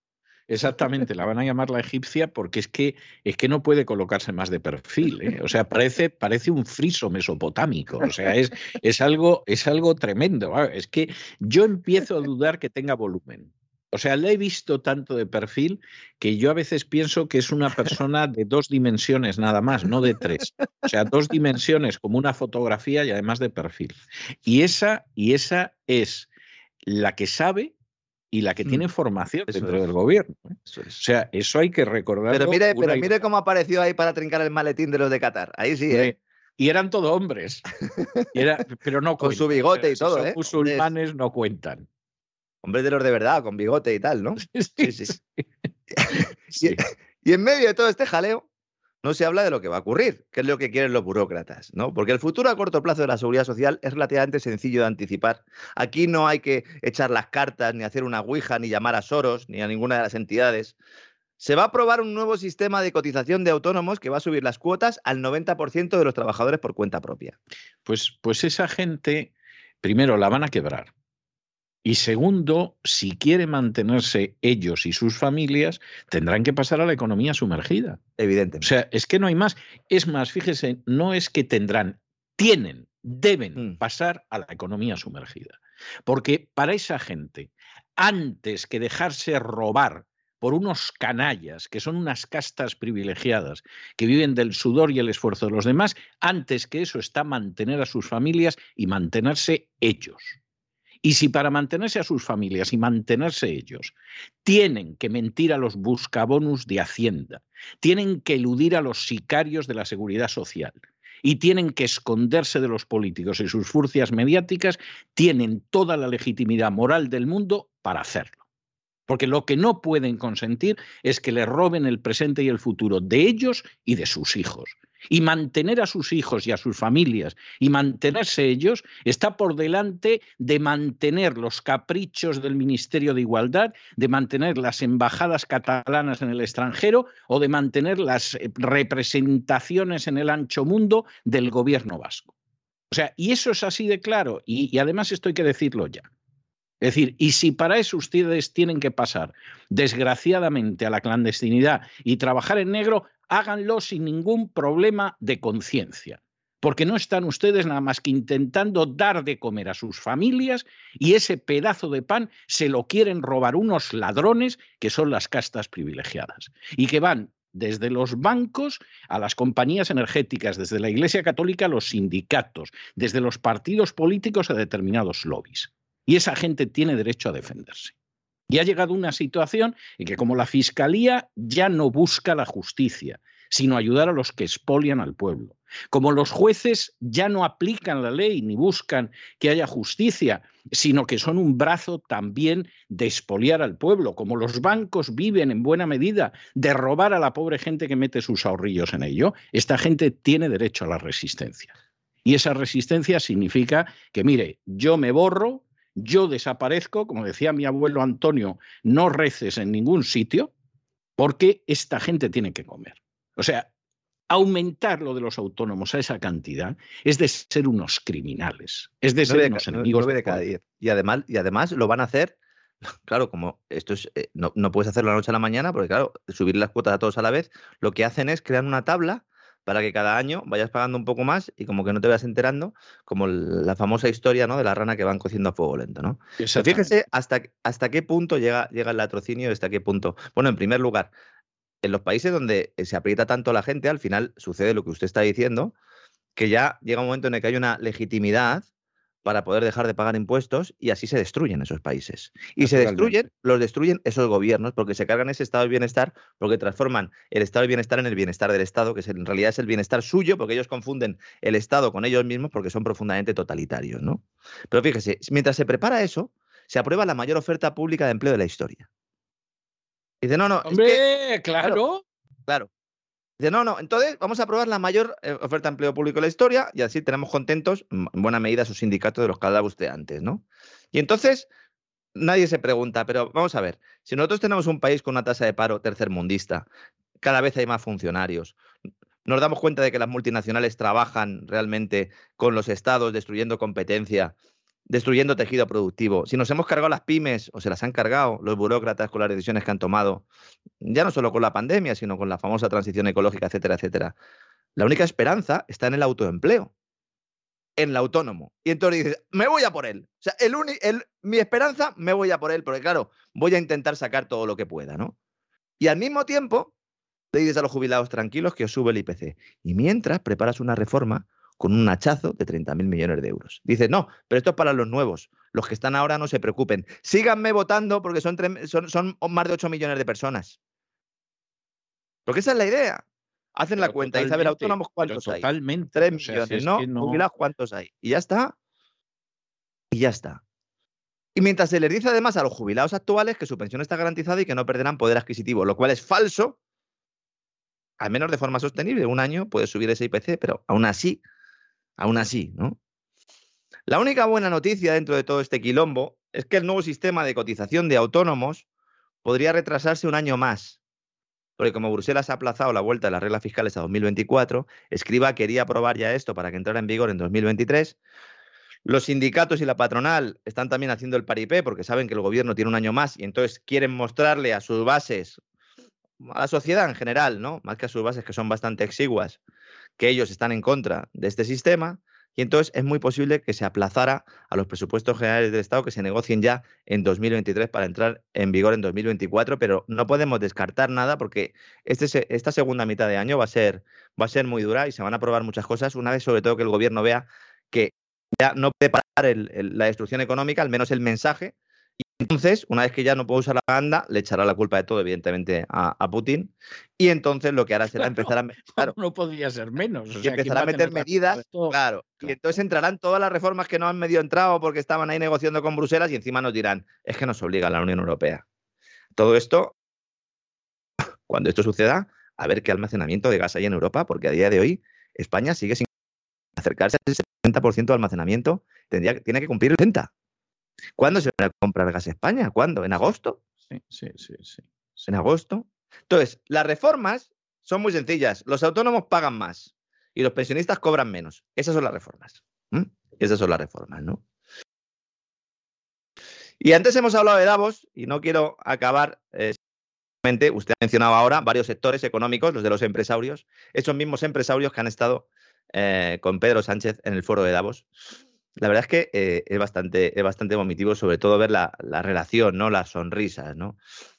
exactamente, la van a llamar la egipcia porque es que, es que no puede colocarse más de perfil. ¿eh? O sea, parece, parece un friso mesopotámico. O sea, es, es, algo, es algo tremendo. Es que yo empiezo a dudar que tenga volumen. O sea, le he visto tanto de perfil que yo a veces pienso que es una persona de dos dimensiones nada más, no de tres. O sea, dos dimensiones como una fotografía y además de perfil. Y esa, y esa es la que sabe y la que mm, tiene formación dentro del gobierno. ¿eh? O sea, eso hay que recordar. Pero mire, pero mire cómo apareció ahí para trincar el maletín de los de Qatar. Ahí sí, ¿eh? Y eran todos hombres. pero no Con su bigote y todo, ¿eh? Los musulmanes no cuentan. Hombres de los de verdad, con bigote y tal, ¿no? Sí, sí. y, en medio de todo este jaleo, no se habla de lo que va a ocurrir, que es lo que quieren los burócratas, ¿no? Porque el futuro a corto plazo de la seguridad social es relativamente sencillo de anticipar. Aquí no hay que echar las cartas, ni hacer una ouija, ni llamar a Soros, ni a ninguna de las entidades. Se va a aprobar un nuevo sistema de cotización de autónomos que va a subir las cuotas al 90% de los trabajadores por cuenta propia. Pues, pues esa gente, primero, la van a quebrar y segundo, si quiere mantenerse ellos y sus familias, tendrán que pasar a la economía sumergida. Evidente. O sea, es que no hay más. Es más, fíjese, no es que tendrán, tienen, deben mm. pasar a la economía sumergida. Porque para esa gente, antes que dejarse robar por unos canallas, que son unas castas privilegiadas, que viven del sudor y el esfuerzo de los demás, antes que eso está mantener a sus familias y mantenerse ellos. Y si para mantenerse a sus familias y mantenerse ellos tienen que mentir a los buscabonus de Hacienda, tienen que eludir a los sicarios de la seguridad social y tienen que esconderse de los políticos y sus furcias mediáticas, tienen toda la legitimidad moral del mundo para hacerlo. Porque lo que no pueden consentir es que le roben el presente y el futuro de ellos y de sus hijos y mantener a sus hijos y a sus familias y mantenerse ellos está por delante de mantener los caprichos del Ministerio de Igualdad, de mantener las embajadas catalanas en el extranjero o de mantener las eh, representaciones en el ancho mundo del gobierno vasco. O sea, y eso es así de claro, y, y además esto hay que decirlo ya. Es decir, y si para eso ustedes tienen que pasar, desgraciadamente, a la clandestinidad y trabajar en negro, háganlo sin ningún problema de conciencia, porque no están ustedes nada más que intentando dar de comer a sus familias y ese pedazo de pan se lo quieren robar unos ladrones que son las castas privilegiadas y que van desde los bancos a las compañías energéticas, desde la Iglesia Católica a los sindicatos, desde los partidos políticos a determinados lobbies. Y esa gente tiene derecho a defenderse. Y ha llegado una situación en que como la Fiscalía ya no busca la justicia, sino ayudar a los que expolian al pueblo. Como los jueces ya no aplican la ley ni buscan que haya justicia, sino que son un brazo también de expoliar al pueblo. Como los bancos viven en buena medida de robar a la pobre gente que mete sus ahorrillos en ello, esta gente tiene derecho a la resistencia. Y esa resistencia significa que, mire, yo me borro, yo desaparezco, como decía mi abuelo Antonio, no reces en ningún sitio, porque esta gente tiene que comer. O sea, aumentar lo de los autónomos a esa cantidad es de ser unos criminales, es de ser unos enemigos. de cada día. Y además, y además lo van a hacer, claro, como esto es, eh, no, no puedes hacerlo la noche a la mañana, porque claro, subir las cuotas a todos a la vez, lo que hacen es crear una tabla para que cada año vayas pagando un poco más y como que no te vayas enterando, como la famosa historia ¿no? de la rana que van cociendo a fuego lento. ¿no? fíjese hasta, hasta qué punto llega, llega el latrocinio, hasta qué punto. Bueno, en primer lugar, en los países donde se aprieta tanto la gente, al final sucede lo que usted está diciendo, que ya llega un momento en el que hay una legitimidad para poder dejar de pagar impuestos y así se destruyen esos países. Y se destruyen, los destruyen esos gobiernos porque se cargan ese estado de bienestar, porque transforman el estado de bienestar en el bienestar del Estado, que en realidad es el bienestar suyo, porque ellos confunden el Estado con ellos mismos porque son profundamente totalitarios, ¿no? Pero fíjese, mientras se prepara eso, se aprueba la mayor oferta pública de empleo de la historia. dice, no, no. Hombre, claro. Claro. Dice, no, no, entonces vamos a aprobar la mayor eh, oferta de empleo público de la historia y así tenemos contentos, en buena medida, a sus sindicatos de los que hablaba usted antes, ¿no? Y entonces nadie se pregunta, pero vamos a ver, si nosotros tenemos un país con una tasa de paro tercermundista, cada vez hay más funcionarios, nos damos cuenta de que las multinacionales trabajan realmente con los estados destruyendo competencia destruyendo tejido productivo. Si nos hemos cargado las pymes o se las han cargado los burócratas con las decisiones que han tomado, ya no solo con la pandemia, sino con la famosa transición ecológica, etcétera, etcétera. La única esperanza está en el autoempleo, en el autónomo. Y entonces dices, me voy a por él. O sea, el, mi esperanza, me voy a por él, porque claro, voy a intentar sacar todo lo que pueda, ¿no? Y al mismo tiempo, le dices a los jubilados tranquilos que os sube el IPC. Y mientras preparas una reforma con un hachazo de 30.000 millones de euros. Dices, no, pero esto es para los nuevos. Los que están ahora no se preocupen. Síganme votando porque son, son, son más de 8 millones de personas. Porque esa es la idea. Hacen la cuenta y saben autónomos cuántos hay. Totalmente. 3 millones, ¿no? Jubilados cuántos hay. Y ya está. Y ya está. Y mientras se les dice además a los jubilados actuales que su pensión está garantizada y que no perderán poder adquisitivo, lo cual es falso, al menos de forma sostenible. Un año puede subir ese IPC, pero aún así, aún así, ¿no? La única buena noticia dentro de todo este quilombo es que el nuevo sistema de cotización de autónomos podría retrasarse un año más. Porque como Bruselas ha aplazado la vuelta de las reglas fiscales a 2024, Escriba quería aprobar ya esto para que entrara en vigor en 2023. Los sindicatos y la patronal están también haciendo el paripé porque saben que el gobierno tiene un año más y entonces quieren mostrarle a sus bases, a la sociedad en general, ¿no? Más que a sus bases que son bastante exiguas, que ellos están en contra de este sistema y entonces es muy posible que se aplazara a los presupuestos generales del Estado que se negocien ya en 2023 para entrar en vigor en 2024, pero no podemos descartar nada porque este, esta segunda mitad de año va a, ser, va a ser muy dura y se van a aprobar muchas cosas, una vez sobre todo que el gobierno vea que ya no puede parar la destrucción económica, al menos el mensaje, entonces, una vez que ya no puede usar la banda, le echará la culpa de todo, evidentemente, a, Putin. Y entonces lo que hará será empezar a. Claro, no podría ser menos. y empezará a meter medidas. Claro, Y entonces entrarán todas las reformas que no han medio entrado porque estaban ahí negociando con Bruselas y encima nos dirán, es que nos obliga la Unión Europea. Todo esto, cuando esto suceda, a ver qué almacenamiento de gas hay en Europa, porque a día de hoy España sigue sin acercarse al 70% de almacenamiento. Tendría, tiene que cumplir el 80%. ¿Cuándo se va a comprar gas España? ¿Cuándo? ¿En agosto? Sí, sí, sí, sí. ¿En agosto? Entonces, las reformas son muy sencillas. Los autónomos pagan más y los pensionistas cobran menos. Esas son las reformas. Esas son las reformas, ¿no? Y antes hemos hablado de Davos y no quiero acabar. Eh, usted ha mencionado ahora varios sectores económicos, los de los empresarios, esos mismos empresarios que han estado eh, con Pedro Sánchez en el foro de Davos. La verdad es que eh, es, bastante, es bastante vomitivo, sobre todo ver la, relación, ¿no? Las sonrisas, ¿no?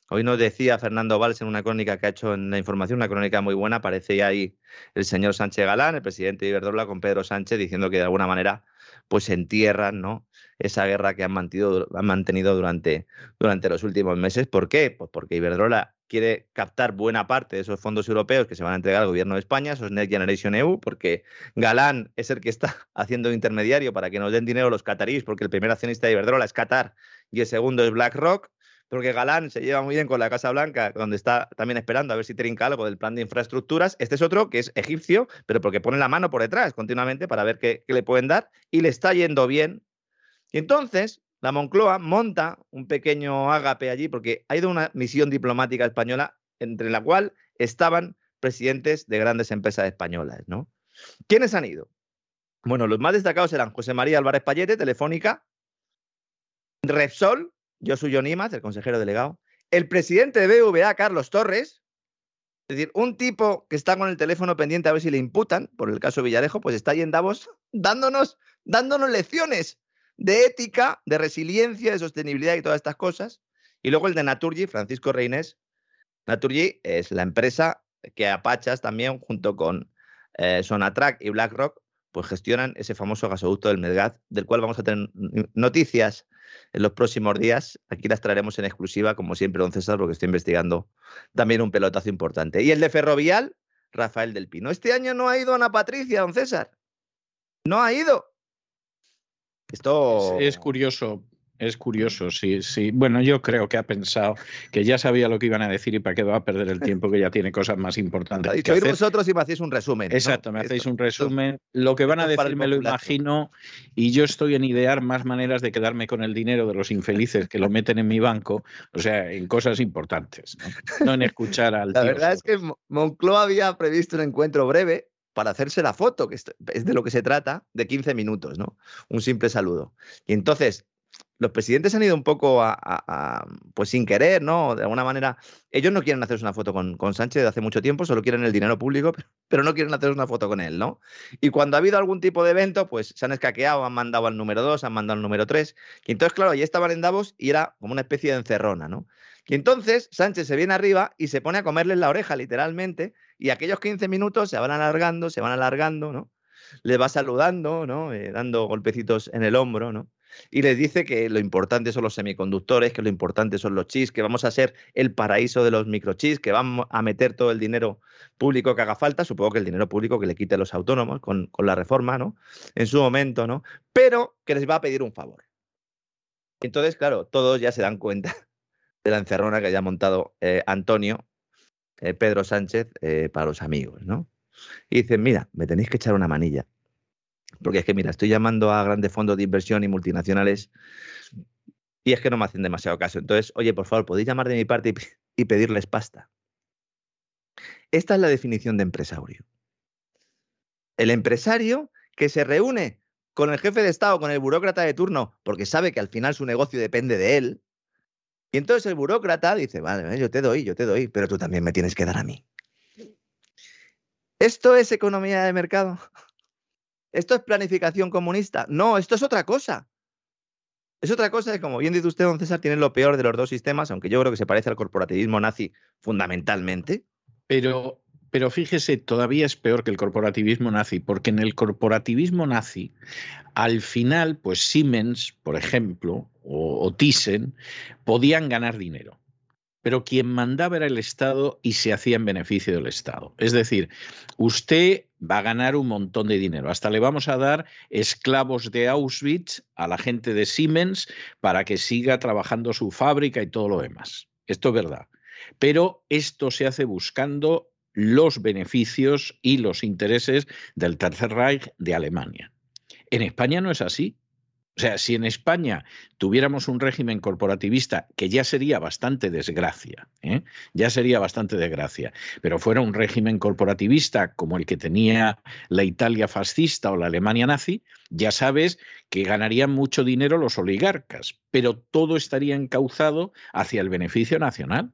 Hoy nos decía Fernando Valls en una crónica que ha hecho en la información, una crónica muy buena, aparece ahí el señor Sánchez Galán, el presidente de Iberdrola, con Pedro Sánchez, diciendo que de alguna manera pues entierran ¿no? Esa guerra que han mantenido, han mantenido durante, durante los últimos meses. ¿Por qué? Pues porque Iberdrola quiere captar buena parte de esos fondos europeos que se van a entregar al gobierno de España, esos Next Generation EU, porque Galán es el que está haciendo intermediario para que nos den dinero los cataríes, porque el primer accionista de Iberdrola es Qatar y el segundo es BlackRock porque Galán se lleva muy bien con la Casa Blanca, donde está también esperando a ver si trinca algo del plan de infraestructuras. Este es otro que es egipcio, pero porque pone la mano por detrás continuamente para ver qué, le pueden dar y le está yendo bien. Y entonces la Moncloa monta un pequeño ágape allí porque ha ido una misión diplomática española entre la cual estaban presidentes de grandes empresas españolas, ¿no? ¿Quiénes han ido? Bueno, los más destacados eran José María Álvarez Payete, Telefónica, Repsol, John Imaz, el consejero delegado. El presidente de BVA, Carlos Torres, es decir, un tipo que está con el teléfono pendiente a ver si le imputan, por el caso Villarejo, pues está ahí en Davos dándonos, dándonos lecciones de ética, de resiliencia, de sostenibilidad y todas estas cosas. Y luego el de Naturgy, Francisco Reynés. Naturgy es la empresa que Apachas también, junto con eh, Sonatrack y BlackRock, pues gestionan ese famoso gasoducto del Medgaz, del cual vamos a tener noticias en los próximos días. Aquí las traeremos en exclusiva, como siempre, don César, porque estoy investigando también un pelotazo importante. Y el de Ferrovial, Rafael del Pino. Este año no ha ido Ana Patricia, don César. No ha ido. Esto es curioso es curioso, sí, sí. Bueno, yo creo que ha pensado que ya sabía lo que iban a decir y para qué va a perder el tiempo, que ya tiene cosas más importantes. Ha dicho, que vosotros y me hacéis un resumen. Exacto, me hacéis un resumen. Lo que van a decir me lo imagino y yo estoy en idear más maneras de quedarme con el dinero de los infelices que lo meten en mi banco, o sea, en cosas importantes, no, en escuchar al... La verdad es que Moncloa había previsto un encuentro breve para hacerse la foto, que es de lo que se trata, de 15 minutos, ¿no? Un simple saludo. Y entonces, los presidentes han ido un poco a, pues sin querer, ¿no? De alguna manera, ellos no quieren hacerse una foto con, con, Sánchez de hace mucho tiempo, solo quieren el dinero público, pero no quieren hacer una foto con él, ¿no? Y cuando ha habido algún tipo de evento, pues se han escaqueado, han mandado al número 2, han mandado al número 3, y entonces, claro, ya estaban en Davos y era como una especie de encerrona, ¿no? Y entonces Sánchez se viene arriba y se pone a comerles la oreja, literalmente, y aquellos 15 minutos se van alargando, se van alargando, ¿no? Le va saludando, ¿no? Eh, dando golpecitos en el hombro, ¿no? y les dice que lo importante son los semiconductores, que lo importante son los chips, que vamos a ser el paraíso de los microchips, que vamos a meter todo el dinero público que haga falta, supongo que el dinero público que le quite a los autónomos con, la reforma, ¿no? En su momento, ¿no? Pero que les va a pedir un favor. Entonces, claro, todos ya se dan cuenta de la encerrona que haya montado eh, Antonio, eh, Pedro Sánchez, eh, para los amigos, ¿no? Y dicen, mira, me tenéis que echar una manilla porque es que, mira, estoy llamando a grandes fondos de inversión y multinacionales y es que no me hacen demasiado caso. Entonces, oye, por favor, podéis llamar de mi parte y, pedirles pasta. Esta es la definición de empresario. El empresario que se reúne con el jefe de Estado, con el burócrata de turno, porque sabe que al final su negocio depende de él. Y entonces el burócrata dice, vale, yo te doy, yo te doy, pero tú también me tienes que dar a mí. ¿Esto es economía de mercado? ¿Esto es planificación comunista? No, esto es otra cosa. Es otra cosa, como bien dice usted, don César, tiene lo peor de los dos sistemas, aunque yo creo que se parece al corporativismo nazi fundamentalmente. Pero, pero fíjese, todavía es peor que el corporativismo nazi, porque en el corporativismo nazi, al final, pues Siemens, por ejemplo, o, Thyssen, podían ganar dinero pero quien mandaba era el Estado y se hacía en beneficio del Estado. Es decir, usted va a ganar un montón de dinero. Hasta le vamos a dar esclavos de Auschwitz a la gente de Siemens para que siga trabajando su fábrica y todo lo demás. Esto es verdad. Pero esto se hace buscando los beneficios y los intereses del Tercer Reich de Alemania. En España no es así. O sea, si en España tuviéramos un régimen corporativista, que ya sería bastante desgracia, ¿eh? ya sería bastante desgracia, pero fuera un régimen corporativista como el que tenía la Italia fascista o la Alemania nazi, ya sabes que ganarían mucho dinero los oligarcas, pero todo estaría encauzado hacia el beneficio nacional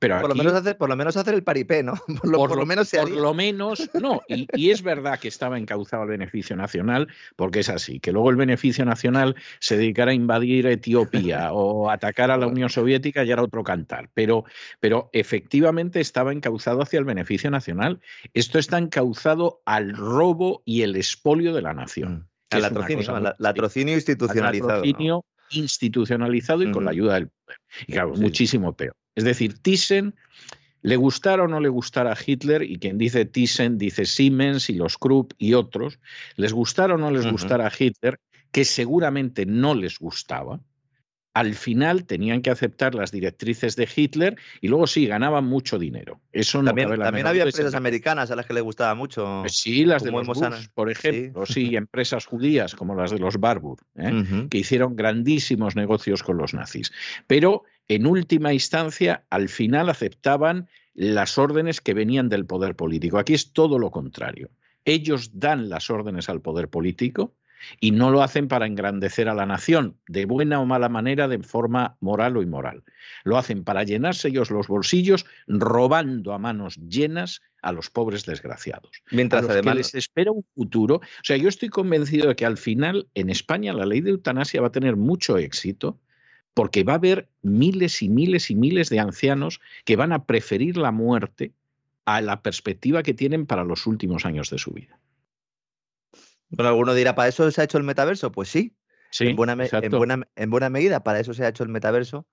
por, lo menos hacer, por lo menos hacer el paripé, ¿no? Por lo, menos Por lo menos, no. Y, es verdad que estaba encauzado el beneficio nacional, porque es así, que luego el beneficio nacional se dedicara a invadir Etiopía o atacar a la Unión Soviética ya era otro cantar. Pero, pero efectivamente estaba encauzado hacia el beneficio nacional. Esto está encauzado al robo y el expolio de la nación. Mm. Al latrocinio, latrocinio institucionalizado. Al latrocinio institucionalizado y con la ayuda del poder. Y claro, muchísimo peor. Es decir, Thyssen, le gustara o no le gustara a Hitler, y quien dice Thyssen dice Siemens y los Krupp y otros, les gustara o no les gustara a Hitler, que seguramente no les gustaba, al final tenían que aceptar las directrices de Hitler y luego sí, ganaban mucho dinero. Eso también, también había empresas americanas a las que les gustaba mucho. Pues sí, las de los Bush, por ejemplo, sí. empresas judías como las de los Barbour, ¿eh? que hicieron grandísimos negocios con los nazis. Pero en última instancia, al final aceptaban las órdenes que venían del poder político. Aquí es todo lo contrario. Ellos dan las órdenes al poder político y no lo hacen para engrandecer a la nación, de buena o mala manera, de forma moral o inmoral. Lo hacen para llenarse ellos los bolsillos, robando a manos llenas a los pobres desgraciados. Mientras además les espera un futuro. O sea, yo estoy convencido de que al final en España la ley de eutanasia va a tener mucho éxito porque va a haber miles y miles y miles de ancianos que van a preferir la muerte a la perspectiva que tienen para los últimos años de su vida. Bueno, alguno dirá, ¿para eso se ha hecho el metaverso? Pues sí, sí en, buena, en buena medida, para eso se ha hecho el metaverso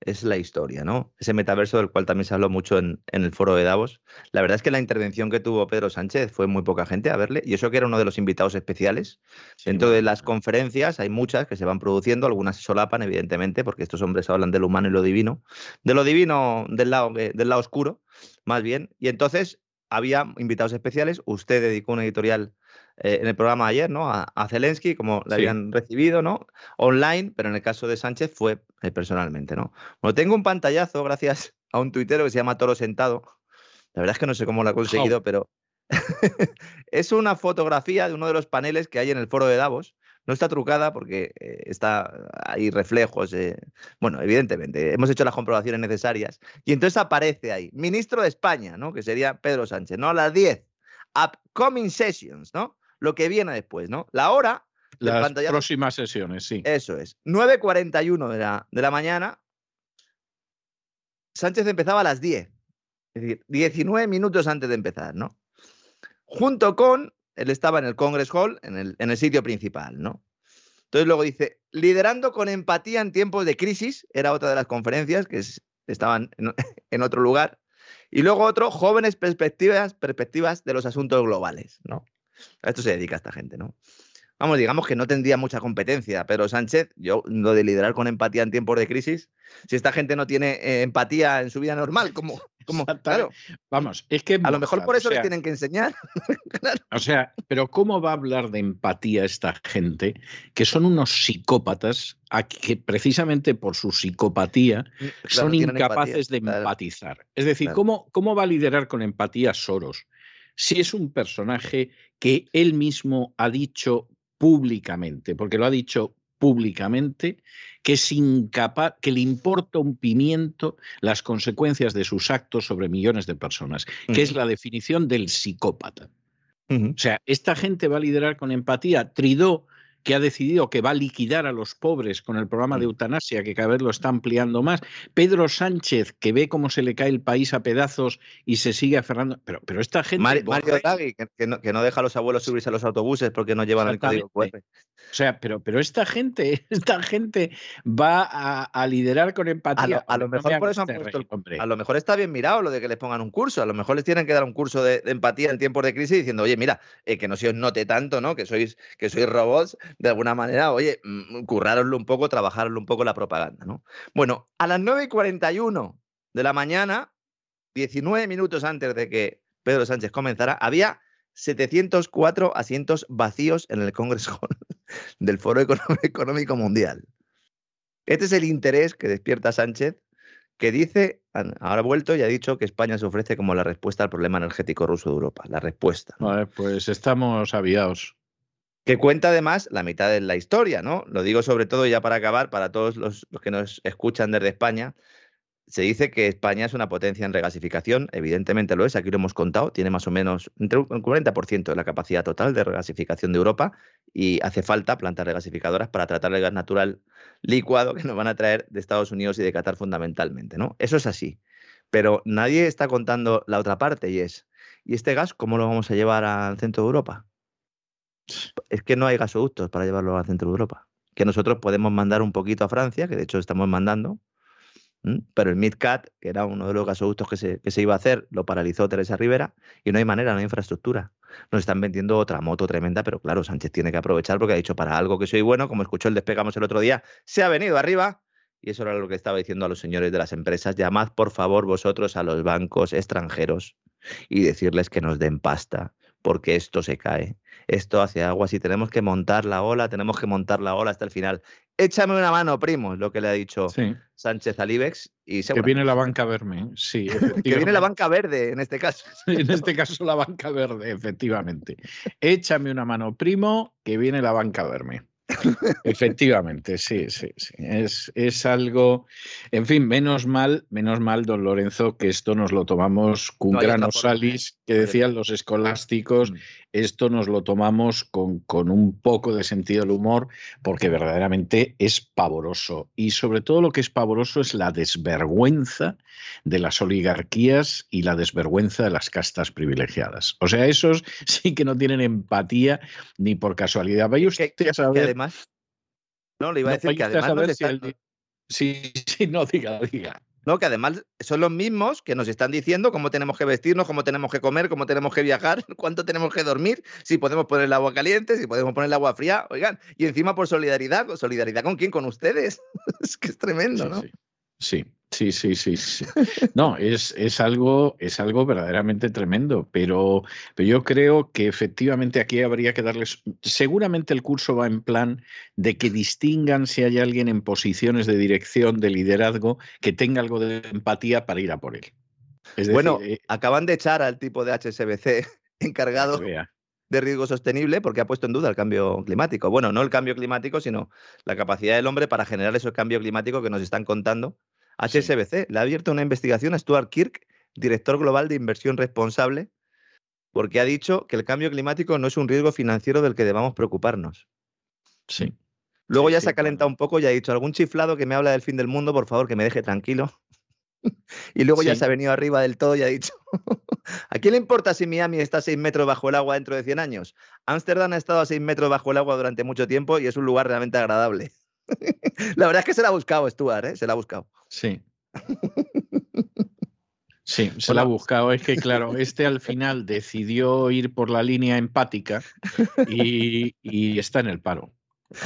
es la historia, ¿no? Ese metaverso del cual también se habló mucho en, el foro de Davos. La verdad es que la intervención que tuvo Pedro Sánchez fue muy poca gente a verle, y eso que era uno de los invitados especiales. Dentro de las conferencias hay muchas que se van produciendo, algunas se solapan, evidentemente, porque estos hombres hablan de lo humano y lo divino, de lo divino del lado, del lado oscuro, más bien. Y entonces había invitados especiales, usted dedicó un editorial eh, en el programa de ayer, ¿no? A, Zelensky, como le habían recibido, ¿no? Online, pero en el caso de Sánchez fue eh, personalmente, ¿no? Bueno, tengo un pantallazo gracias a un tuitero que se llama Toro Sentado. La verdad es que no sé cómo lo ha conseguido, pero es una fotografía de uno de los paneles que hay en el foro de Davos. No está trucada porque eh, está hay reflejos. bueno, evidentemente, hemos hecho las comprobaciones necesarias. Y entonces aparece ahí, ministro de España, ¿no? Que sería Pedro Sánchez, ¿no? A las 10. Upcoming sessions, ¿no? Lo que viene después, ¿no? La hora. Las próximas sesiones, sí. Eso es. 9.41 de la, de la mañana. Sánchez empezaba a las 10. Es decir, 19 minutos antes de empezar, ¿no? Junto con, él estaba en el Congress Hall, en el, en el sitio principal, ¿no? Entonces luego dice, liderando con empatía en tiempos de crisis, era otra de las conferencias que estaban en, otro lugar. Y luego otro, jóvenes perspectivas, perspectivas de los asuntos globales, ¿no? A esto se dedica esta gente, ¿no? Vamos, digamos que no tendría mucha competencia, pero Sánchez, yo lo de liderar con empatía en tiempos de crisis, si esta gente no tiene eh, empatía en su vida normal, como, como claro, vamos, es que a lo mejor por eso le tienen que enseñar. O sea, pero ¿cómo va a hablar de empatía esta gente que son unos psicópatas a que precisamente por su psicopatía mm, son incapaces de empatizar? Es decir, ¿cómo, ¿cómo va a liderar con empatía Soros? Si es un personaje que él mismo ha dicho públicamente, porque lo ha dicho públicamente, que es incapaz, que le importa un pimiento las consecuencias de sus actos sobre millones de personas, que es la definición del psicópata. O sea, esta gente va a liderar con empatía. Tridó que ha decidido que va a liquidar a los pobres con el programa de mm. eutanasia, que cada vez lo está ampliando más. Pedro Sánchez, que ve cómo se le cae el país a pedazos y se sigue aferrando. Pero, pero esta gente. Mario, Draghi, que, no, deja a los abuelos subirse a los autobuses porque no llevan el código QR. O sea, pero, pero esta gente, esta gente va a, liderar con empatía. A lo, mejor por eso A lo mejor está bien mirado lo de que les pongan un curso. A lo mejor les tienen que dar un curso de, empatía en tiempos de crisis diciendo, oye, mira, eh, que no se os note tanto, ¿no? Que sois, que sois robots de alguna manera, oye, mm, currároslo un poco, trabajarlo un poco la propaganda, ¿no? Bueno, a las 9 y 41 de la mañana, 19 minutos antes de que Pedro Sánchez comenzara, había 704 asientos vacíos en el Congress Hall del Foro Económico Mundial. Este es el interés que despierta Sánchez, que dice, ahora ha vuelto y ha dicho que España se ofrece como la respuesta al problema energético ruso de Europa. La respuesta. pues estamos aviados que cuenta además la mitad de la historia, ¿no? Lo digo sobre todo ya para acabar, para todos los, que nos escuchan desde España, se dice que España es una potencia en regasificación, evidentemente lo es, aquí lo hemos contado, tiene más o menos entre un 40% de la capacidad total de regasificación de Europa y hace falta plantas regasificadoras para tratar el gas natural licuado que nos van a traer de Estados Unidos y de Qatar fundamentalmente, ¿no? Eso es así, pero nadie está contando la otra parte y es, ¿y este gas cómo lo vamos a llevar al centro de Europa? Es que no hay gasoductos para llevarlo al centro de Europa. Que nosotros podemos mandar un poquito a Francia, que de hecho estamos mandando, pero el MidCat, que era uno de los gasoductos que se, que se iba a hacer, lo paralizó Teresa Rivera y no hay manera, no hay infraestructura. Nos están vendiendo otra moto tremenda, pero claro, Sánchez tiene que aprovechar porque ha dicho para algo que soy bueno, como escuchó el despegamos el otro día, se ha venido arriba. Y eso era lo que estaba diciendo a los señores de las empresas. Llamad por favor vosotros a los bancos extranjeros y decirles que nos den pasta, porque esto se cae esto hace agua. Si tenemos que montar la ola, tenemos que montar la ola hasta el final. Échame una mano, primo, es lo que le ha dicho Sánchez a Y que viene la banca verde, sí. que viene la banca verde en este caso. en este caso la banca verde, efectivamente. Échame una mano, primo, que viene la banca verde. Efectivamente, sí, sí, sí. Es, es, algo, en fin, menos mal, menos mal, don Lorenzo, que esto nos lo tomamos con grano salis, que decían los escolásticos, mm. Esto nos lo tomamos con, con, un poco de sentido del humor, porque verdaderamente es pavoroso. Y sobre todo lo que es pavoroso es la desvergüenza de las oligarquías y la desvergüenza de las castas privilegiadas. O sea, esos sí que no tienen empatía ni por casualidad. Vaya usted a saber no, le iba a decir que además. Sí, sí, no, diga, diga. No, que además son los mismos que nos están diciendo cómo tenemos que vestirnos, cómo tenemos que comer, cómo tenemos que viajar, cuánto tenemos que dormir, si podemos poner el agua caliente, si podemos poner el agua fría, oigan, y encima por solidaridad, ¿solidaridad con quién? Con ustedes. es que es tremendo, ¿no? sí. Sí, sí, sí, sí. No, es, es, algo, es algo verdaderamente tremendo, pero, pero yo creo que efectivamente aquí habría que darles, seguramente el curso va en plan de que distingan si hay alguien en posiciones de dirección, de liderazgo, que tenga algo de empatía para ir a por él. bueno, eh, acaban de echar al tipo de HSBC encargado de riesgo sostenible porque ha puesto en duda el cambio climático. Bueno, no el cambio climático, sino la capacidad del hombre para generar ese cambio climático que nos están contando. HSBC le ha abierto una investigación a Stuart Kirk, director global de inversión responsable, porque ha dicho que el cambio climático no es un riesgo financiero del que debamos preocuparnos. Sí. Luego ya se ha calentado un poco y ha dicho, algún chiflado que me habla del fin del mundo, por favor, que me deje tranquilo. y luego ya se ha venido arriba del todo y ha dicho, ¿a quién le importa si Miami está a 6 metros bajo el agua dentro de 100 años? Ámsterdam ha estado a 6 metros bajo el agua durante mucho tiempo y es un lugar realmente agradable. la verdad es que se la ha buscado Stuart, ¿eh? se la ha buscado. Sí. Sí, se la ha buscado. Es que, claro, este al final decidió ir por la línea empática y, y está en el paro.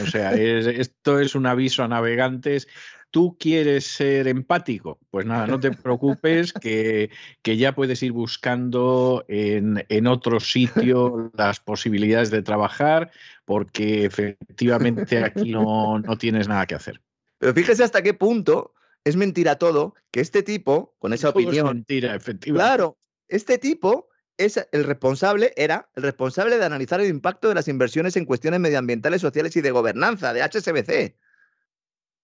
O sea, esto es un aviso a navegantes tú quieres ser empático, pues nada, no te preocupes que, ya puedes ir buscando en, en, otro sitio las posibilidades de trabajar, porque efectivamente aquí no, no tienes nada que hacer. Pero fíjese hasta qué punto es mentira todo que este tipo, con esa opinión. Es mentira, efectivamente. Claro, este tipo es el responsable, era el responsable de analizar el impacto de las inversiones en cuestiones medioambientales, sociales y de gobernanza de HSBC.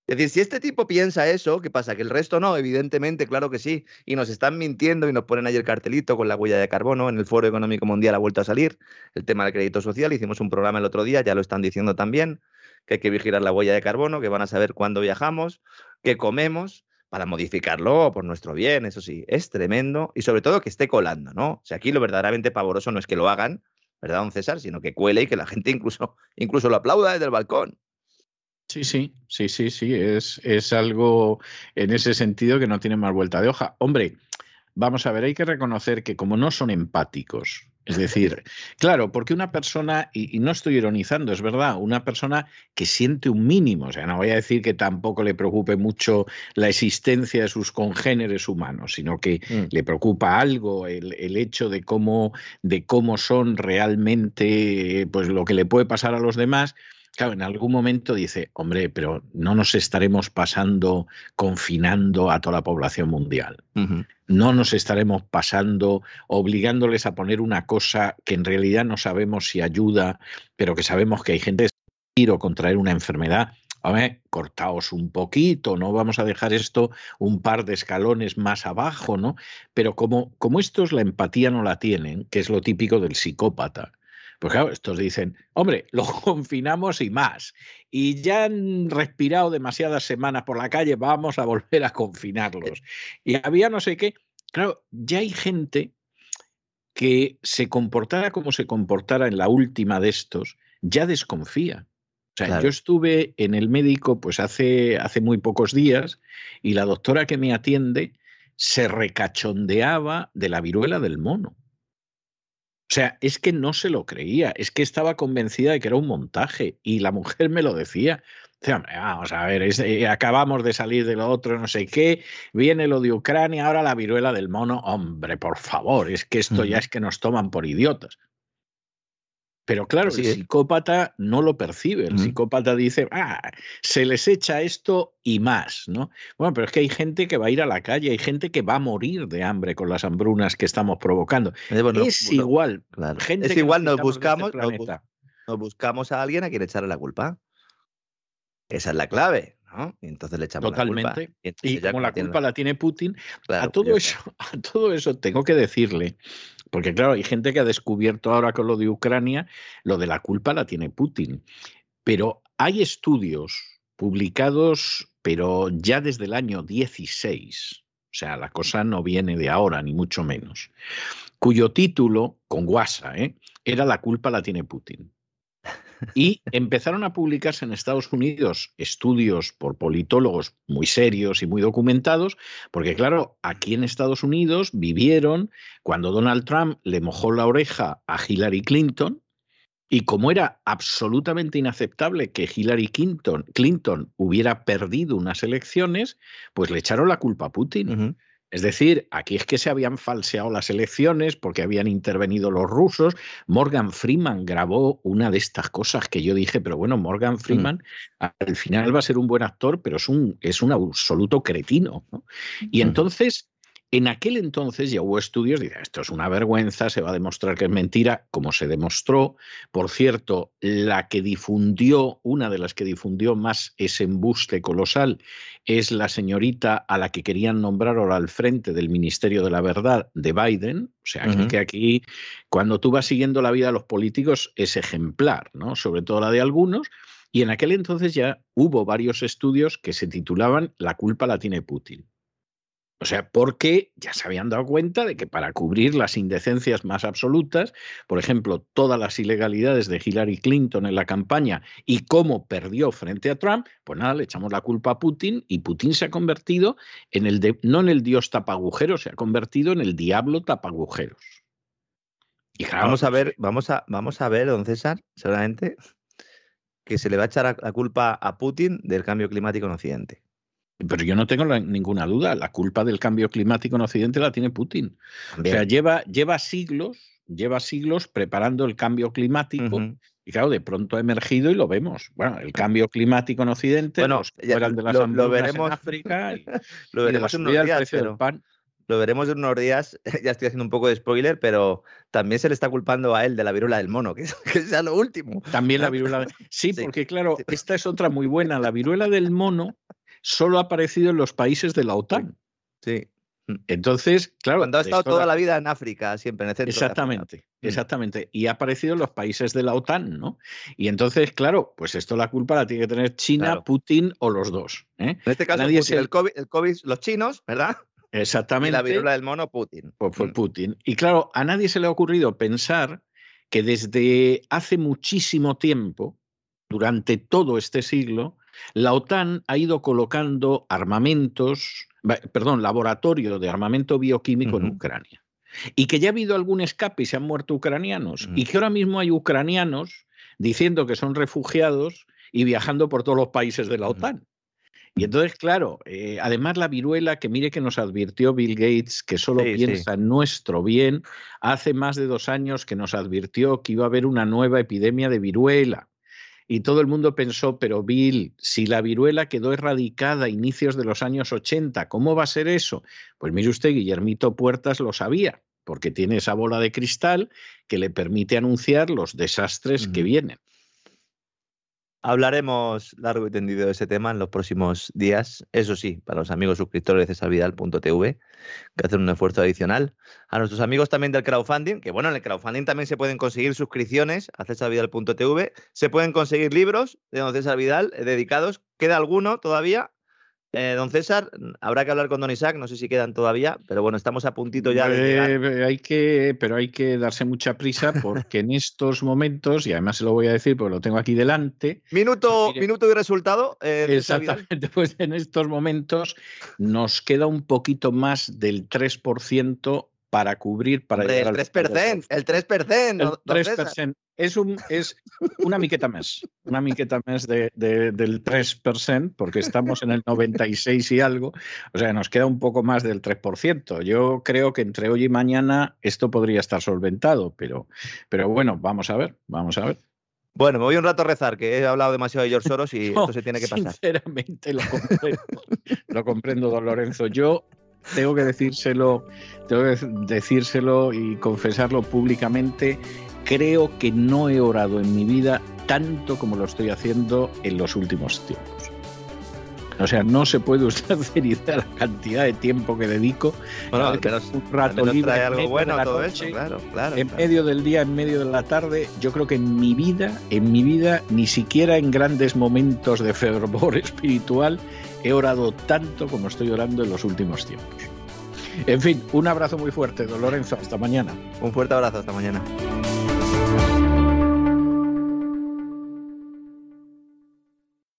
Es decir, si este tipo piensa eso, ¿qué pasa? ¿Que el resto no? Evidentemente, claro que sí. Y nos están mintiendo y nos ponen ahí el cartelito con la huella de carbono. En el Foro Económico Mundial ha vuelto a salir el tema del crédito social. Hicimos un programa el otro día, ya lo están diciendo también, que hay que vigilar la huella de carbono, que van a saber cuándo viajamos, qué comemos, para modificarlo por nuestro bien. Eso sí, es tremendo. Y sobre todo que esté colando, ¿no? O sea, aquí lo verdaderamente pavoroso no es que lo hagan, ¿verdad, don César? Sino que cuele y que la gente incluso, incluso lo aplauda desde el balcón. Sí, sí, sí, sí, sí, es, es algo en ese sentido que no tiene más vuelta de hoja. Hombre, vamos a ver, hay que reconocer que como no son empáticos, es decir, claro, porque una persona, y, no estoy ironizando, es verdad, una persona que siente un mínimo, o sea, no voy a decir que tampoco le preocupe mucho la existencia de sus congéneres humanos, sino que mm. le preocupa algo, el, el, hecho de cómo, de cómo son realmente, pues lo que le puede pasar a los demás, Claro, en algún momento dice, hombre, pero no nos estaremos pasando confinando a toda la población mundial. No nos estaremos pasando obligándoles a poner una cosa que en realidad no sabemos si ayuda, pero que sabemos que hay gente que o contraer una enfermedad. A ver, cortaos un poquito, no vamos a dejar esto un par de escalones más abajo, ¿no? Pero como, como estos la empatía no la tienen, que es lo típico del psicópata, pues claro, estos dicen, hombre, lo confinamos y más. Y ya han respirado demasiadas semanas por la calle, vamos a volver a confinarlos. Y había no sé qué. Claro, ya hay gente que se comportara como se comportara en la última de estos, ya desconfía. O sea, yo estuve en el médico pues hace, hace muy pocos días y la doctora que me atiende se recachondeaba de la viruela del mono. O sea, es que no se lo creía, es que estaba convencida de que era un montaje y la mujer me lo decía. vamos a ver, eh, acabamos de salir de lo otro, no sé qué, viene lo de Ucrania, ahora la viruela del mono, hombre, por favor, es que esto ya es que nos toman por idiotas. Pero claro, el psicópata no lo percibe. El psicópata dice, ah, se les echa esto y más, ¿no? Bueno, pero es que hay gente que va a ir a la calle, hay gente que va a morir de hambre con las hambrunas que estamos provocando. Eh, es igual. es igual, nos buscamos, nos, buscamos a alguien a quien echarle la culpa. Esa es la clave. ¿no? Y entonces le echamos la culpa. Y, como la culpa la tiene Putin, a todo eso, a todo eso tengo que decirle porque claro, hay gente que ha descubierto ahora con lo de Ucrania, lo de la culpa la tiene Putin. Pero hay estudios publicados, pero ya desde el año 16, o sea, la cosa no viene de ahora, ni mucho menos, cuyo título, con guasa, ¿eh? era La culpa la tiene Putin. Y empezaron a publicarse en Estados Unidos estudios por politólogos muy serios y muy documentados, porque claro, aquí en Estados Unidos vivieron cuando Donald Trump le mojó la oreja a Hillary Clinton, y como era absolutamente inaceptable que Hillary Clinton, Clinton hubiera perdido unas elecciones, pues le echaron la culpa a Putin. Es decir, aquí es que se habían falseado las elecciones porque habían intervenido los rusos. Morgan Freeman grabó una de estas cosas que yo dije, pero bueno, Morgan mm. Freeman al final va a ser un buen actor, pero es un, es un absoluto cretino. Y entonces En aquel entonces ya hubo estudios, dice, esto es una vergüenza, se va a demostrar que es mentira, como se demostró. Por cierto, la que difundió, una de las que difundió más ese embuste colosal, es la señorita a la que querían nombrar ahora al frente del Ministerio de la Verdad de Biden. O sea, que aquí, cuando tú vas siguiendo la vida de los políticos, es ejemplar, ¿no? Sobre todo la de algunos. Y en aquel entonces ya hubo varios estudios que se titulaban La culpa la tiene Putin. O sea, porque ya se habían dado cuenta de que para cubrir las indecencias más absolutas, por ejemplo, todas las ilegalidades de Hillary Clinton en la campaña y cómo perdió frente a Trump, pues nada, le echamos la culpa a Putin y Putin se ha convertido en el de, no en el dios tapagujeros, se ha convertido en el diablo tapagujeros. Y vamos a pues ver, vamos a, vamos a ver, don César, seguramente que se le va a echar la culpa a Putin del cambio climático en Occidente. Pero yo no tengo ninguna duda, la culpa del cambio climático en Occidente la tiene Putin. O sea, lleva, lleva siglos, lleva siglos preparando el cambio climático. Y claro, de pronto ha emergido y lo vemos. Bueno, el cambio climático en Occidente, bueno, de las lo, veremos en África, lo veremos en unos días, pan. Lo veremos en unos días, ya estoy haciendo un poco de spoiler, pero también se le está culpando a él de la viruela del mono, que, que sea lo último. También la viruela. Sí, sí, porque claro, esta es otra muy buena. La viruela del mono solo ha aparecido en los países de la OTAN. Sí. Entonces, claro. Cuando ha estado toda la vida en África, siempre en el centro. Exactamente, mm. exactamente. Y ha aparecido en los países de la OTAN, ¿no? Y entonces, claro, pues esto la culpa la tiene que tener China, Putin o los dos. ¿eh? En este caso, el, COVID, el COVID, los chinos, ¿verdad? Exactamente. Y la viruela del mono, Putin. Pues fue mm. Putin. Y claro, a nadie se le ha ocurrido pensar que desde hace muchísimo tiempo, durante todo este siglo, la OTAN ha ido colocando armamentos, perdón, laboratorio de armamento bioquímico en Ucrania. Y que ya ha habido algún escape y se han muerto ucranianos. Y que ahora mismo hay ucranianos diciendo que son refugiados y viajando por todos los países de la OTAN. Y entonces, claro, eh, además la viruela, que mire que nos advirtió Bill Gates, que solo piensa en nuestro bien, hace más de dos años que nos advirtió que iba a haber una nueva epidemia de viruela. Y todo el mundo pensó, pero Bill, si la viruela quedó erradicada a inicios de los años 80, ¿cómo va a ser eso? Pues mire usted, Guillermito Puertas lo sabía, porque tiene esa bola de cristal que le permite anunciar los desastres que vienen. Hablaremos largo y tendido de ese tema en los próximos días. Eso sí, para los amigos suscriptores de cesarvidal.tv, que hacen un esfuerzo adicional. A nuestros amigos también del crowdfunding, que bueno, en el crowdfunding también se pueden conseguir suscripciones a cesarvidal.tv. Se pueden conseguir libros de don César Vidal eh, dedicados. ¿Queda alguno todavía? Eh, don César, habrá que hablar con don Isaac, no sé si quedan todavía, pero bueno, estamos a puntito ya de eh, Hay que, pero hay que darse mucha prisa porque en estos momentos, y además se lo voy a decir porque lo tengo aquí delante. Minuto, pues minuto y resultado. Eh, exactamente, pues en estos momentos nos queda un poquito más del 3% para cubrir, para el 3%, el 3%, el 3%. Es, un, es una miqueta más, una miqueta más de, del 3%, porque estamos en el 96 y algo, o sea, nos queda un poco más del 3%. Yo creo que entre hoy y mañana esto podría estar solventado, pero, pero bueno, vamos a ver, vamos a ver. Bueno, me voy un rato a rezar, que he hablado demasiado de George Soros y esto se tiene que pasar. Sinceramente lo comprendo, lo comprendo, don Lorenzo. Yo tengo que decírselo, tengo que decírselo y confesarlo públicamente. Creo que no he orado en mi vida tanto como lo estoy haciendo en los últimos tiempos. O sea, no se puede usar idea la cantidad de tiempo que dedico. Bueno, un rato libre algo bueno todo claro, claro. En medio del día, en medio de la tarde, yo creo que en mi vida, en mi vida, ni siquiera en grandes momentos de fervor espiritual, he orado tanto como estoy orando en los últimos tiempos. En fin, un abrazo muy fuerte, don Lorenzo. Hasta mañana. Un fuerte abrazo, hasta mañana.